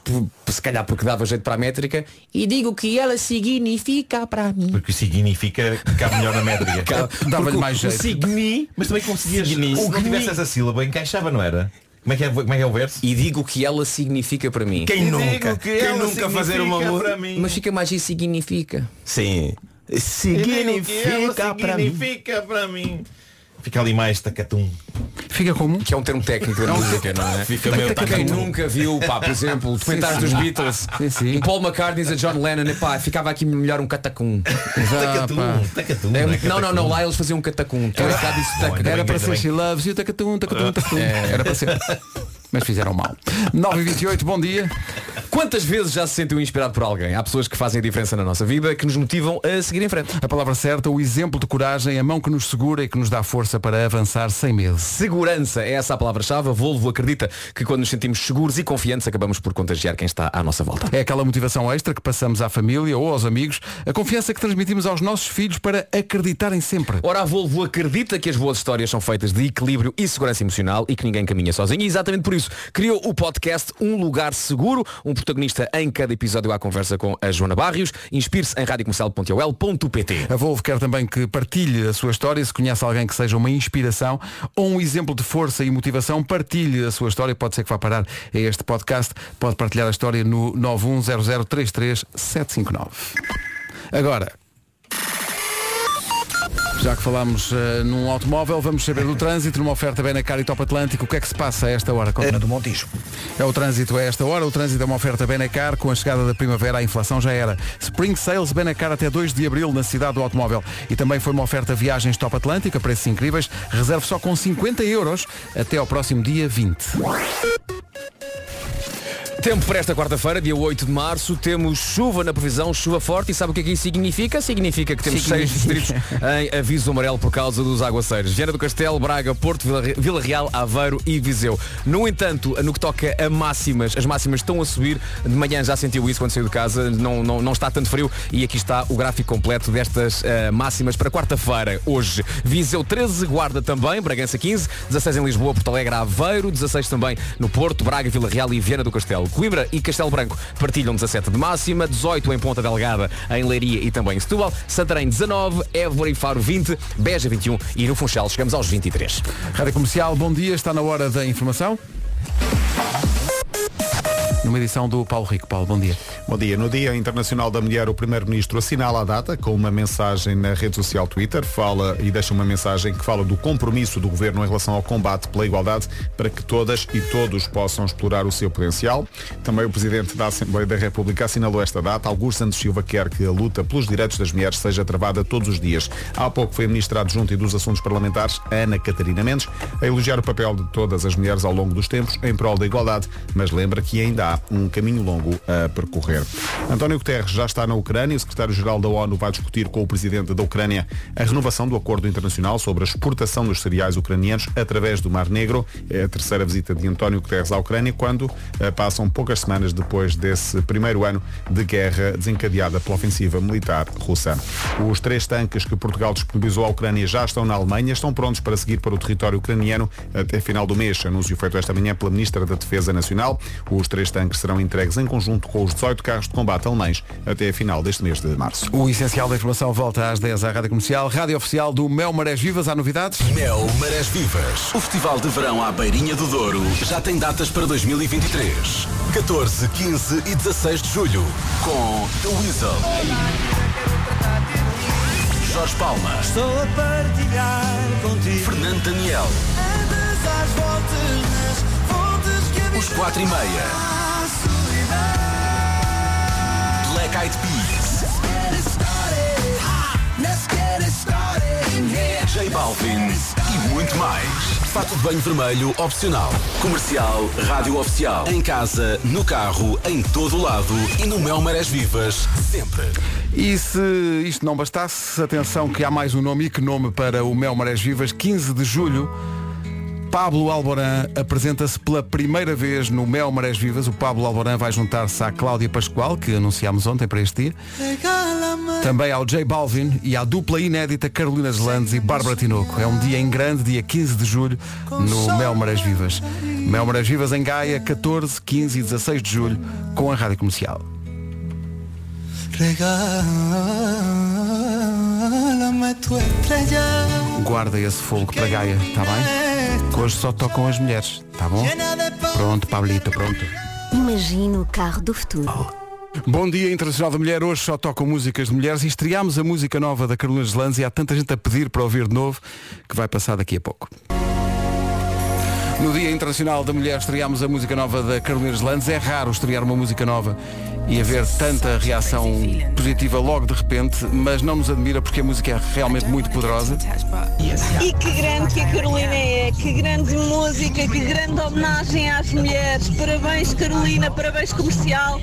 se calhar porque dava jeito para a métrica, e digo que ela significa para mim. Porque significa que cabe melhor na métrica. Dava-lhe o- mais o jeito. signi, Mas também conseguias. Signi. Se não tivesse essa sílaba, encaixava, não era? Como é que é, como é, que é o verso? E digo que ela significa para mim. Quem nunca? que Quem nunca fazer uma significa música? para mim. Mas fica mais e significa. Sim. Que ela Significa para mim. significa para mim. Fica ali mais tacatum. Fica como? Que é um termo técnico da música, não é? Fica meio Quem nunca viu, pá, por exemplo, documentários dos Beatles Sim, sim. e Paul McCartney diz a John Lennon, pá, ficava aqui melhor um catacum. Tacatum. Tacatum. É, é não, não, não, lá eles faziam um catacum. É Era bem, para ser. She Loves You, tacatum, tacatum, tacatum. Era para ser. [laughs] Mas fizeram mal. 9 e 28 bom dia. Quantas vezes já se sentiu inspirado por alguém? Há pessoas que fazem a diferença na nossa vida, que nos motivam a seguir em frente. A palavra certa, o exemplo de coragem, a mão que nos segura e que nos dá força para avançar sem medo. Segurança é essa a palavra-chave. A Volvo acredita que quando nos sentimos seguros e confiantes acabamos por contagiar quem está à nossa volta. É aquela motivação extra que passamos à família ou aos amigos, a confiança que transmitimos aos nossos filhos para acreditarem sempre. Ora, a Volvo acredita que as boas histórias são feitas de equilíbrio e segurança emocional e que ninguém caminha sozinho. E exatamente por isso criou o podcast Um Lugar Seguro, um protagonista em cada episódio à conversa com a Joana Barrios. Inspire-se em radiocomercial.ol.pt A Volvo quer também que partilhe a sua história, se conhece alguém que seja uma inspiração ou um exemplo de força e motivação, partilhe a sua história, pode ser que vá parar a este podcast, pode partilhar a história no 910033759. Agora, já que falámos eh, num automóvel, vamos saber do trânsito, numa oferta bem na cara e top Atlântico, o que é que se passa a esta hora? Ana do Montijo. É o trânsito a esta hora. O trânsito é uma oferta Benacar. Com a chegada da primavera, a inflação já era. Spring Sales Benacar até 2 de abril na cidade do automóvel. E também foi uma oferta viagens Top Atlântica, preços incríveis. Reserve só com 50 euros até ao próximo dia 20. Tempo para esta quarta-feira, dia 8 de março, temos chuva na previsão, chuva forte, e sabe o que é que isso significa? Significa que temos seis distritos em aviso amarelo por causa dos aguaceiros. Viana do Castelo, Braga, Porto, Vila, Real, Aveiro e Viseu. No entanto, no que toca a máximas, as máximas estão a subir. De manhã já sentiu isso quando saiu de casa, não, não, não está tanto frio. E aqui está o gráfico completo destas eh, máximas para quarta-feira, hoje. Viseu 13, Guarda também, Bragança 15, 16 em Lisboa, Porto Alegre, Aveiro, 16 também no Porto, Braga, Vila Real e Viana do Castelo. Coimbra e Castelo Branco partilham 17 de máxima, 18 em Ponta Delgada, em Leiria e também em Setúbal, Santarém 19, Évora e Faro 20, Beja 21 e no Funchal chegamos aos 23. Rádio Comercial, bom dia. Está na hora da informação. Numa edição do Paulo Rico. Paulo, bom dia. Bom dia. No Dia Internacional da Mulher, o Primeiro-Ministro assinala a data com uma mensagem na rede social Twitter, fala e deixa uma mensagem que fala do compromisso do Governo em relação ao combate pela igualdade para que todas e todos possam explorar o seu potencial. Também o Presidente da Assembleia da República assinalou esta data. Augusto Santos Silva quer que a luta pelos direitos das mulheres seja travada todos os dias. Há pouco foi a Ministra Adjunta e dos Assuntos Parlamentares, Ana Catarina Mendes, a elogiar o papel de todas as mulheres ao longo dos tempos em prol da igualdade, mas lembra que ainda há um caminho longo a percorrer. António Guterres já está na Ucrânia. O secretário-geral da ONU vai discutir com o presidente da Ucrânia a renovação do acordo internacional sobre a exportação dos cereais ucranianos através do Mar Negro. É a terceira visita de António Guterres à Ucrânia, quando eh, passam poucas semanas depois desse primeiro ano de guerra desencadeada pela ofensiva militar russa. Os três tanques que Portugal disponibilizou à Ucrânia já estão na Alemanha, estão prontos para seguir para o território ucraniano até final do mês. Anúncio feito esta manhã pela Ministra da Defesa Nacional. Os três tanques serão entregues em conjunto com os 18 carros de combate alemães até a final deste mês de março. O essencial da informação volta às 10 à Rádio Comercial. Rádio Oficial do Mel Marés Vivas. Há novidades? Mel Marés Vivas. O Festival de Verão à Beirinha do Douro já tem datas para 2023. 14, 15 e 16 de julho. Com The Weasel. Jorge Palma. Estou a partilhar contigo. Fernando Daniel. Andas às voltas voltas que a Os 4 e meia. Eyed Peas. J Balvin e muito mais. Fato de banho vermelho opcional. Comercial, rádio oficial. Em casa, no carro, em todo lado e no Mel Marés Vivas, sempre. E se isto não bastasse, atenção que há mais um nome e que nome para o Mel Marés Vivas, 15 de julho. Pablo Alborán apresenta-se pela primeira vez no Mel Marés Vivas. O Pablo Alborán vai juntar-se à Cláudia Pascoal, que anunciámos ontem para este dia. Também ao J Balvin e à dupla inédita Carolina Deslandes e Bárbara Tinoco. É um dia em grande, dia 15 de julho, no Mel Marés Vivas. Mel Marés Vivas em Gaia, 14, 15 e 16 de julho, com a Rádio Comercial. Regálame tu estrella. Guarda esse fogo para Gaia, está bem? Que hoje só tocam as mulheres, tá bom? Pronto, Pablito, pronto. Imagina o carro do futuro. Bom dia Internacional da Mulher, hoje só tocam músicas de mulheres e estreámos a música nova da Carolina Deslandes e há tanta gente a pedir para ouvir de novo que vai passar daqui a pouco. No Dia Internacional da Mulher estreámos a música nova da Carolina Deslandes. É raro estrear uma música nova e haver tanta reação positiva logo de repente, mas não nos admira porque a música é realmente muito poderosa. E que grande que a Carolina é, que grande música, que grande homenagem às mulheres. Parabéns Carolina, parabéns comercial,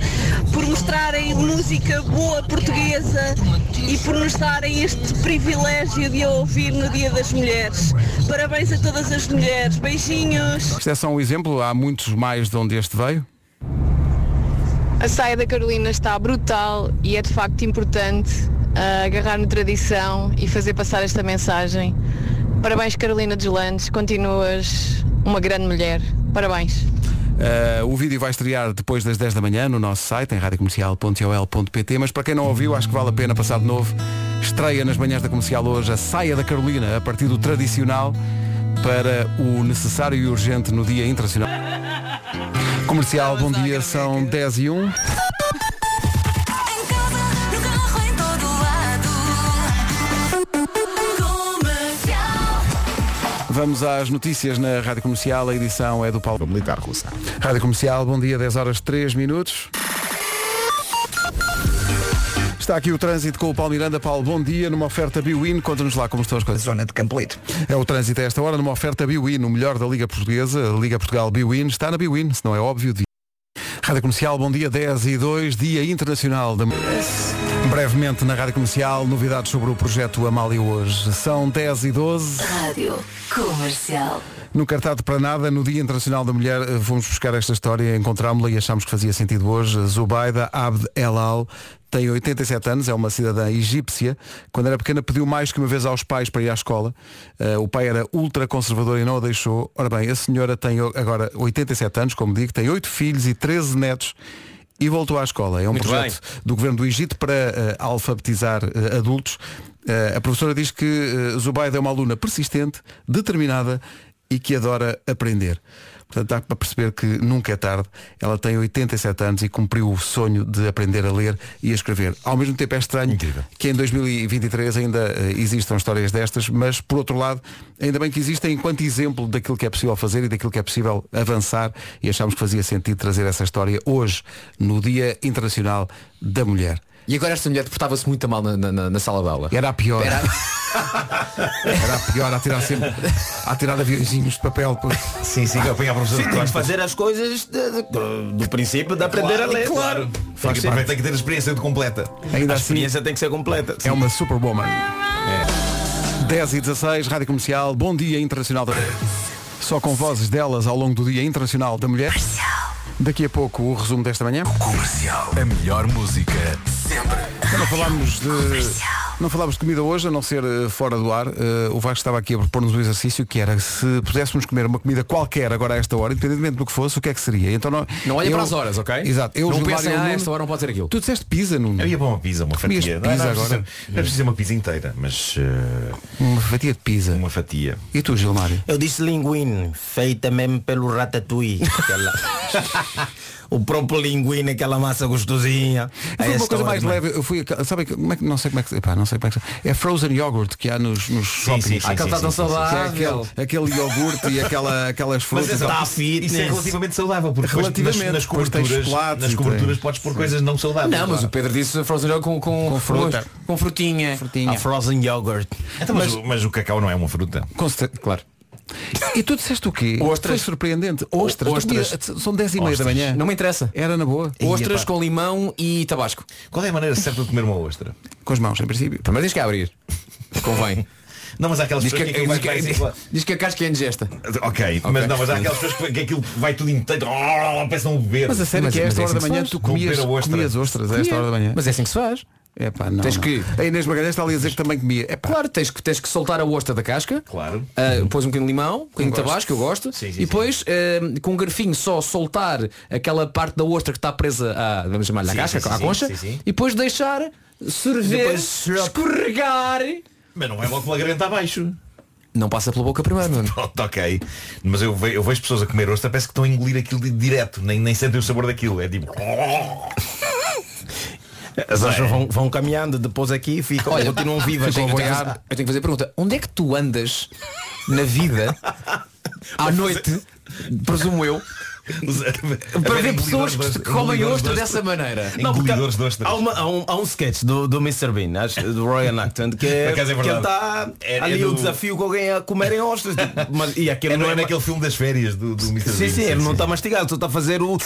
por mostrarem música boa portuguesa e por nos darem este privilégio de a ouvir no Dia das Mulheres. Parabéns a todas as mulheres, beijinhos. Isto é só um exemplo, há muitos mais de onde este veio. A saia da Carolina está brutal e é de facto importante ah, agarrar no tradição e fazer passar esta mensagem. Parabéns Carolina Deslandes, continuas uma grande mulher. Parabéns. Uh, o vídeo vai estrear depois das 10 da manhã no nosso site, em radiocomercial.ol.pt, mas para quem não ouviu, acho que vale a pena passar de novo. Estreia nas manhãs da comercial hoje a saia da Carolina, a partir do tradicional para o necessário e urgente no Dia Internacional. Comercial, bom dia, são 10 e 1. Vamos às notícias na Rádio Comercial, a edição é do Paulo Militar Russa. Rádio Comercial, bom dia, 10 horas 3 minutos. Está aqui o trânsito com o Paulo Miranda. Paulo, bom dia. Numa oferta Biwin, conta-nos lá como estão as coisas. Zona de Campolito. É o trânsito a esta hora, numa oferta Biwin, o melhor da Liga Portuguesa. A Liga Portugal Biwin está na Biwin, se não é óbvio. de- Rádio Comercial, bom dia, 10 e 2, Dia Internacional da Brevemente na Rádio Comercial, novidades sobre o projeto Amália hoje. São 10 e 12. Rádio Comercial. No cartaz de para nada, no Dia Internacional da Mulher, eh, fomos buscar esta história, encontrámos-la e achámos que fazia sentido hoje. Zubaida Abd El-Al tem 87 anos, é uma cidadã egípcia. Quando era pequena pediu mais que uma vez aos pais para ir à escola. Eh, o pai era ultra conservador e não a deixou. Ora bem, a senhora tem agora 87 anos, como digo, tem 8 filhos e 13 netos. E voltou à escola. É um Muito projeto do governo do Egito para eh, alfabetizar eh, adultos. A professora diz que Zubaida é uma aluna persistente, determinada e que adora aprender. Portanto, dá para perceber que nunca é tarde. Ela tem 87 anos e cumpriu o sonho de aprender a ler e a escrever. Ao mesmo tempo é estranho que em 2023 ainda eh, existam histórias destas, mas por outro lado, ainda bem que existem enquanto exemplo daquilo que é possível fazer e daquilo que é possível avançar e achámos que fazia sentido trazer essa história hoje, no Dia Internacional da Mulher. E agora esta mulher portava-se muito mal na, na- na sala de aula. Era a pior. Era- [laughs] Era a pior a tirar sempre a tirar aviãozinhos de papel. por- Sim, sim, que apanha a professora Sim, de tem que fazer as coisas de- de- do, princípio de aprender a ler. Claro. Tem Faz que, parte. tem que ter a experiência de completa. Ainda a assim, experiência tem que ser completa. é uma superwoman. 10 e 16, Rádio Comercial, bom dia internacional da Só com vozes delas ao longo do Dia Internacional da Mulher. Daqui a pouco o resumo desta manhã. Comercial. A melhor música sempre. Não falámos de. Não falámos de comida hoje, a não ser eh, fora do ar. Eh, o Vasco estava aqui a propor-nos um exercício que era se pudéssemos comer uma comida qualquer agora a esta hora, independentemente do que fosse, o que é que seria? Então não, Não eu- para as horas, ok? Exato. Eu, não pensem, ah, esta hora não pode ser aquilo. Tu disseste pizza, Nuno. Eu ia para uma pizza, uma Comias fatia. pizza não, não, é agora? preciso- não é preciso uma pizza inteira, mas eh, Uma fatia de pizza. uma fatia. E tu, Gilmário? Eu disse linguine, feita mesmo pelo ratatouille. [laughs] O próprio linguine, aquela massa gostosinha. Foi uma coisa mais leve. Eu fui, a- sabe, como é que, não sei como é que, epá, não sei como é que É frozen yogurt que há nos, nos shoppings. sim, sim, aquele está tão. Que é saudável. aquele, aquele iogurte e aquela, aquelas frutas. Mas Está isso, fitness. isso é relativamente saudável, porque Relativamente, nas, coberturas, nas coberturas podes pôr coisas não saudáveis. Não, mas o Pedro disse frozen yogurt com, com, Com fruta. Com, frutinha. A frozen yogurt. Então, mas, o- mas o cacau não é uma fruta. Com claro. E tu disseste o quê? Ostras. Foi surpreendente. Ostras. Ostras. São 10 e meia da manhã. Não me interessa. Era na boa. Ostras Ia, com limão e tabasco. Qual é a maneira certa de comer uma ostra? Com as mãos, em princípio. Primeiro tens que abrir. Convém. Não, mas há aquelas Diz pessoas que, que, diz, que, assim, diz que a casca é ingesta. Ok, mas não, mas há aquelas pessoas que, que aquilo vai tudo inteiro, oh, parece um beber. Mas a sério que é esta hora da manhã tu comias, comias ostras a esta hora da manhã. Mas é assim que se faz. É pá, não. Tens não. que- A Inês Magalhães está ali a dizer que também comia. É pá. Claro, tens que, tens que soltar a ostra da casca. Claro. ah, depois um bocadinho de limão, um bocadinho de tabasco, eu gosto. Sim, sim, e depois, ah, com um garfinho, só soltar aquela parte da ostra que está presa à, vamos chamar-lhe Sim, casca, sim, à concha. sim, sim. E depois deixar sorver, Depois- escorregar. Mas não é logo pela garganta abaixo. Não passa pela boca primeiro, Nuno. Pronto, ok. Mas eu, ve- eu vejo pessoas a comer ostra, parece que estão a engolir aquilo de- direto, nem, nem sentem o sabor daquilo. É tipo. [laughs] As é? ostras vão, vão caminhando, depois aqui ficam, Olha, continuam vivas. eu tenho, em eu tenho fazer- eu tenho que fazer a pergunta. Onde é que tu andas na vida [laughs] à noite, presumo eu, para ver pessoas que comem ostra dessa maneira? Não, porque há, uma, há, um, há um sketch do, do Mr. Bean, acho, do Roy Acton, que, é, é que ele está É- é ali do- o desafio com alguém a comerem ostras. tipo, Mas, e aquilo É, não é naquele filme das férias do, do Mr. Sim, Bean, sim, ele não está mastigado, só está a fazer o.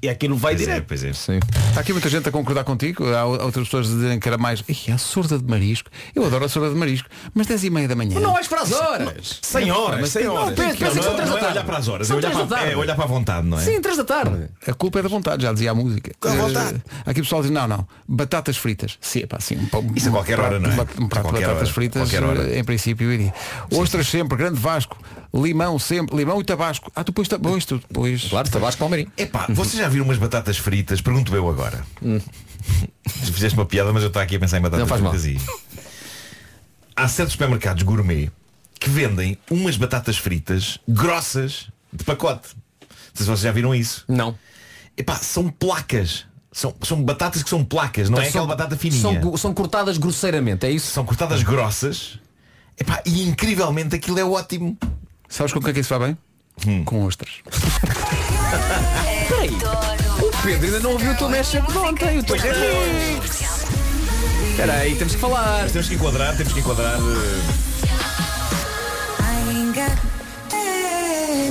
E aquilo vai Pois é, direto. pois é. Sim. Está aqui muita gente a concordar contigo. Há outras pessoas a dizerem que era mais. Ih, a sorda de marisco. Eu adoro a sorda de marisco. Mas 10 e meia da manhã. Não vais para as horas. 100 horas, mas 100 tem- horas. Pedro, Não, parece que são da é tarde. olhar para as horas, é olhar para, tarde. é olhar para a vontade, não é? Sim, três da tarde. A culpa é da vontade, já dizia a música. Com a vontade. Eh, Aqui o pessoal diz, não, não, batatas fritas. Sim, pá, sim, um, pão- Isso a um qualquer prato- hora, não é? Um prato de Qualquer batatas hora, fritas, qualquer hora. eh, em princípio iria. Ostras sempre, grande Vasco, limão sempre, limão e tabasco. Ah, tu pões tabasco, tu depois. Claro, tabasco palmeirinho. Epá, vocês já viram umas batatas fritas? Pergunto eu agora. [laughs] Fizeste uma piada, mas eu estou aqui a pensar em batatas Não faz mal. fritas e... Há certos supermercados gourmet que vendem umas batatas fritas grossas de pacote. Não sei se vocês já viram isso. Não. Epá, são placas. São, são batatas que são placas, não é Então aquela são- batata fininha. São, são cortadas grosseiramente, é isso? São cortadas grossas. Epá, e incrivelmente aquilo é ótimo. Sabes com o que é que isso vai bem? Hum. Com ostras. [laughs] Peraí. O Pedro ainda não ouviu o teu mashup de ontem, o teu remix. Espera aí, temos que falar. Mas temos que enquadrar, temos que enquadrar. eh,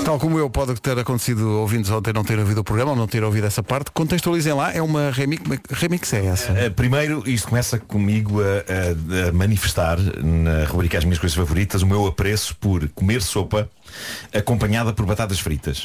Tal como eu, pode ter acontecido ouvintes ontem não ter ouvido o programa ou não ter ouvido essa parte. Contextualizem lá, é uma remix. Remix é essa? Uh, primeiro, isto começa comigo a, a- a manifestar na rubrica As Minhas Coisas Favoritas o meu apreço por comer sopa acompanhada por batatas fritas.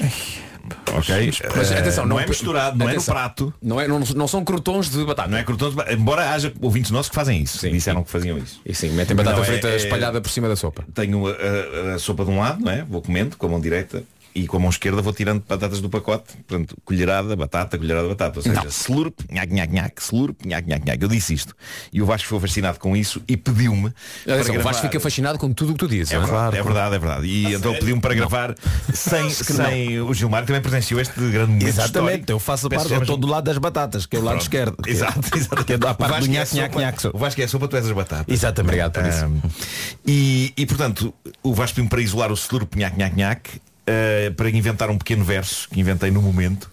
Ok? Mas Uh, atenção, não, não é misturado, não atenção. é no prato. Não, é, não, não são crotons de batata. Não é crotons, embora haja ouvintes nossos que fazem isso. Disseram que faziam isso. E sim, metem batata Não, é- frita é- espalhada por cima da sopa. Tenho a, a- a sopa de um lado, não é? Vou comendo com a mão direita e com a mão esquerda vou tirando batatas do pacote. Portanto, colherada, batata, colherada, batata. Ou seja, slurp, nhac, nhac, nhac, slurp, nhac, nhac, nhac. Eu disse isto. E o Vasco ficou fascinado com isso e pediu-me para Atenção, o gravar. Vasco fica fascinado com tudo o que tu dizes. É não verdade, é verdade, é verdade. E então pediu-me para gravar sem, sem o Gilmar, que também presenciou este grande momento Exatamente, histórico. eu faço a Peço parte, eu já- estou do lado das batatas, que é o lado Pronto. esquerdo. que é- Exato, exato. [laughs] Que é a O parte Vasco do é nhaque, nhaque, sopa- nhaque. O Vasco é a sopa, tu és as batatas. Exatamente. Obrigado por isso. Ahm, e, e portanto, o Vasco pediu-me para isolar o slurp nhac nhac nhac eh, para inventar um pequeno verso que inventei no momento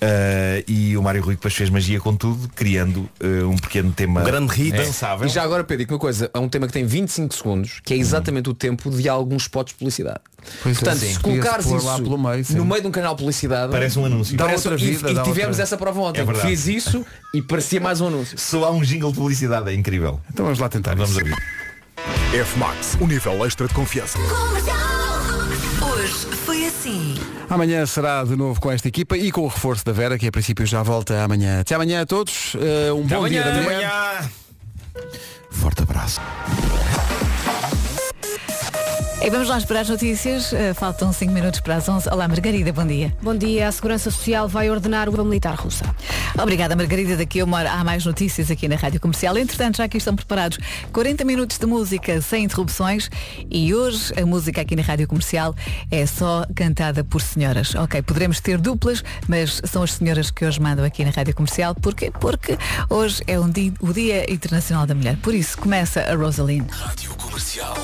Eh, e o Mário Rui depois fez magia com tudo criando eh, um pequeno tema Um grande hit. dançável E já agora, Pedro, uma coisa, é um tema que tem 25 segundos, que é exatamente o tempo de alguns spots de publicidade. Pois é, Portanto, sim. se colocares pôr isso lá pelo meio, no meio de um canal de publicidade, Parece um anúncio. Dá parece- outra e- vida, e, dá tivemos outra- essa prova ontem. É. Fiz isso e parecia mais um anúncio. só há um jingle de publicidade é incrível Então vamos lá tentar vamos ouvir F-Max, o nível extra de confiança. Foi assim. Amanhã será de novo com esta equipa e com o reforço da Vera, que a princípio já volta amanhã. Até amanhã a todos. Eh, um bom dia da amanhã. mulher. forte abraço E vamos lá esperar as notícias. Uh, faltam 5 minutos para as 11. Olá, Margarida, bom dia. Bom dia. A Segurança Social vai ordenar o militar russa. Obrigada, Margarida. Daqui a uma hora há mais notícias aqui na Rádio Comercial. Entretanto, já aqui estão preparados 40 minutos de música sem interrupções e hoje a música aqui na Rádio Comercial é só cantada por senhoras. Ok, poderemos ter duplas, mas são as senhoras que hoje mandam aqui na Rádio Comercial. Porquê? Porque hoje é um dia, o Dia Internacional da Mulher. Por isso, começa a Rosaline. Rádio Comercial.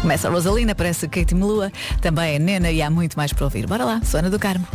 Começa a Rosalina, aparece Katie Melua, também a Nena e há muito mais para ouvir. Bora lá, Sona do Carmo.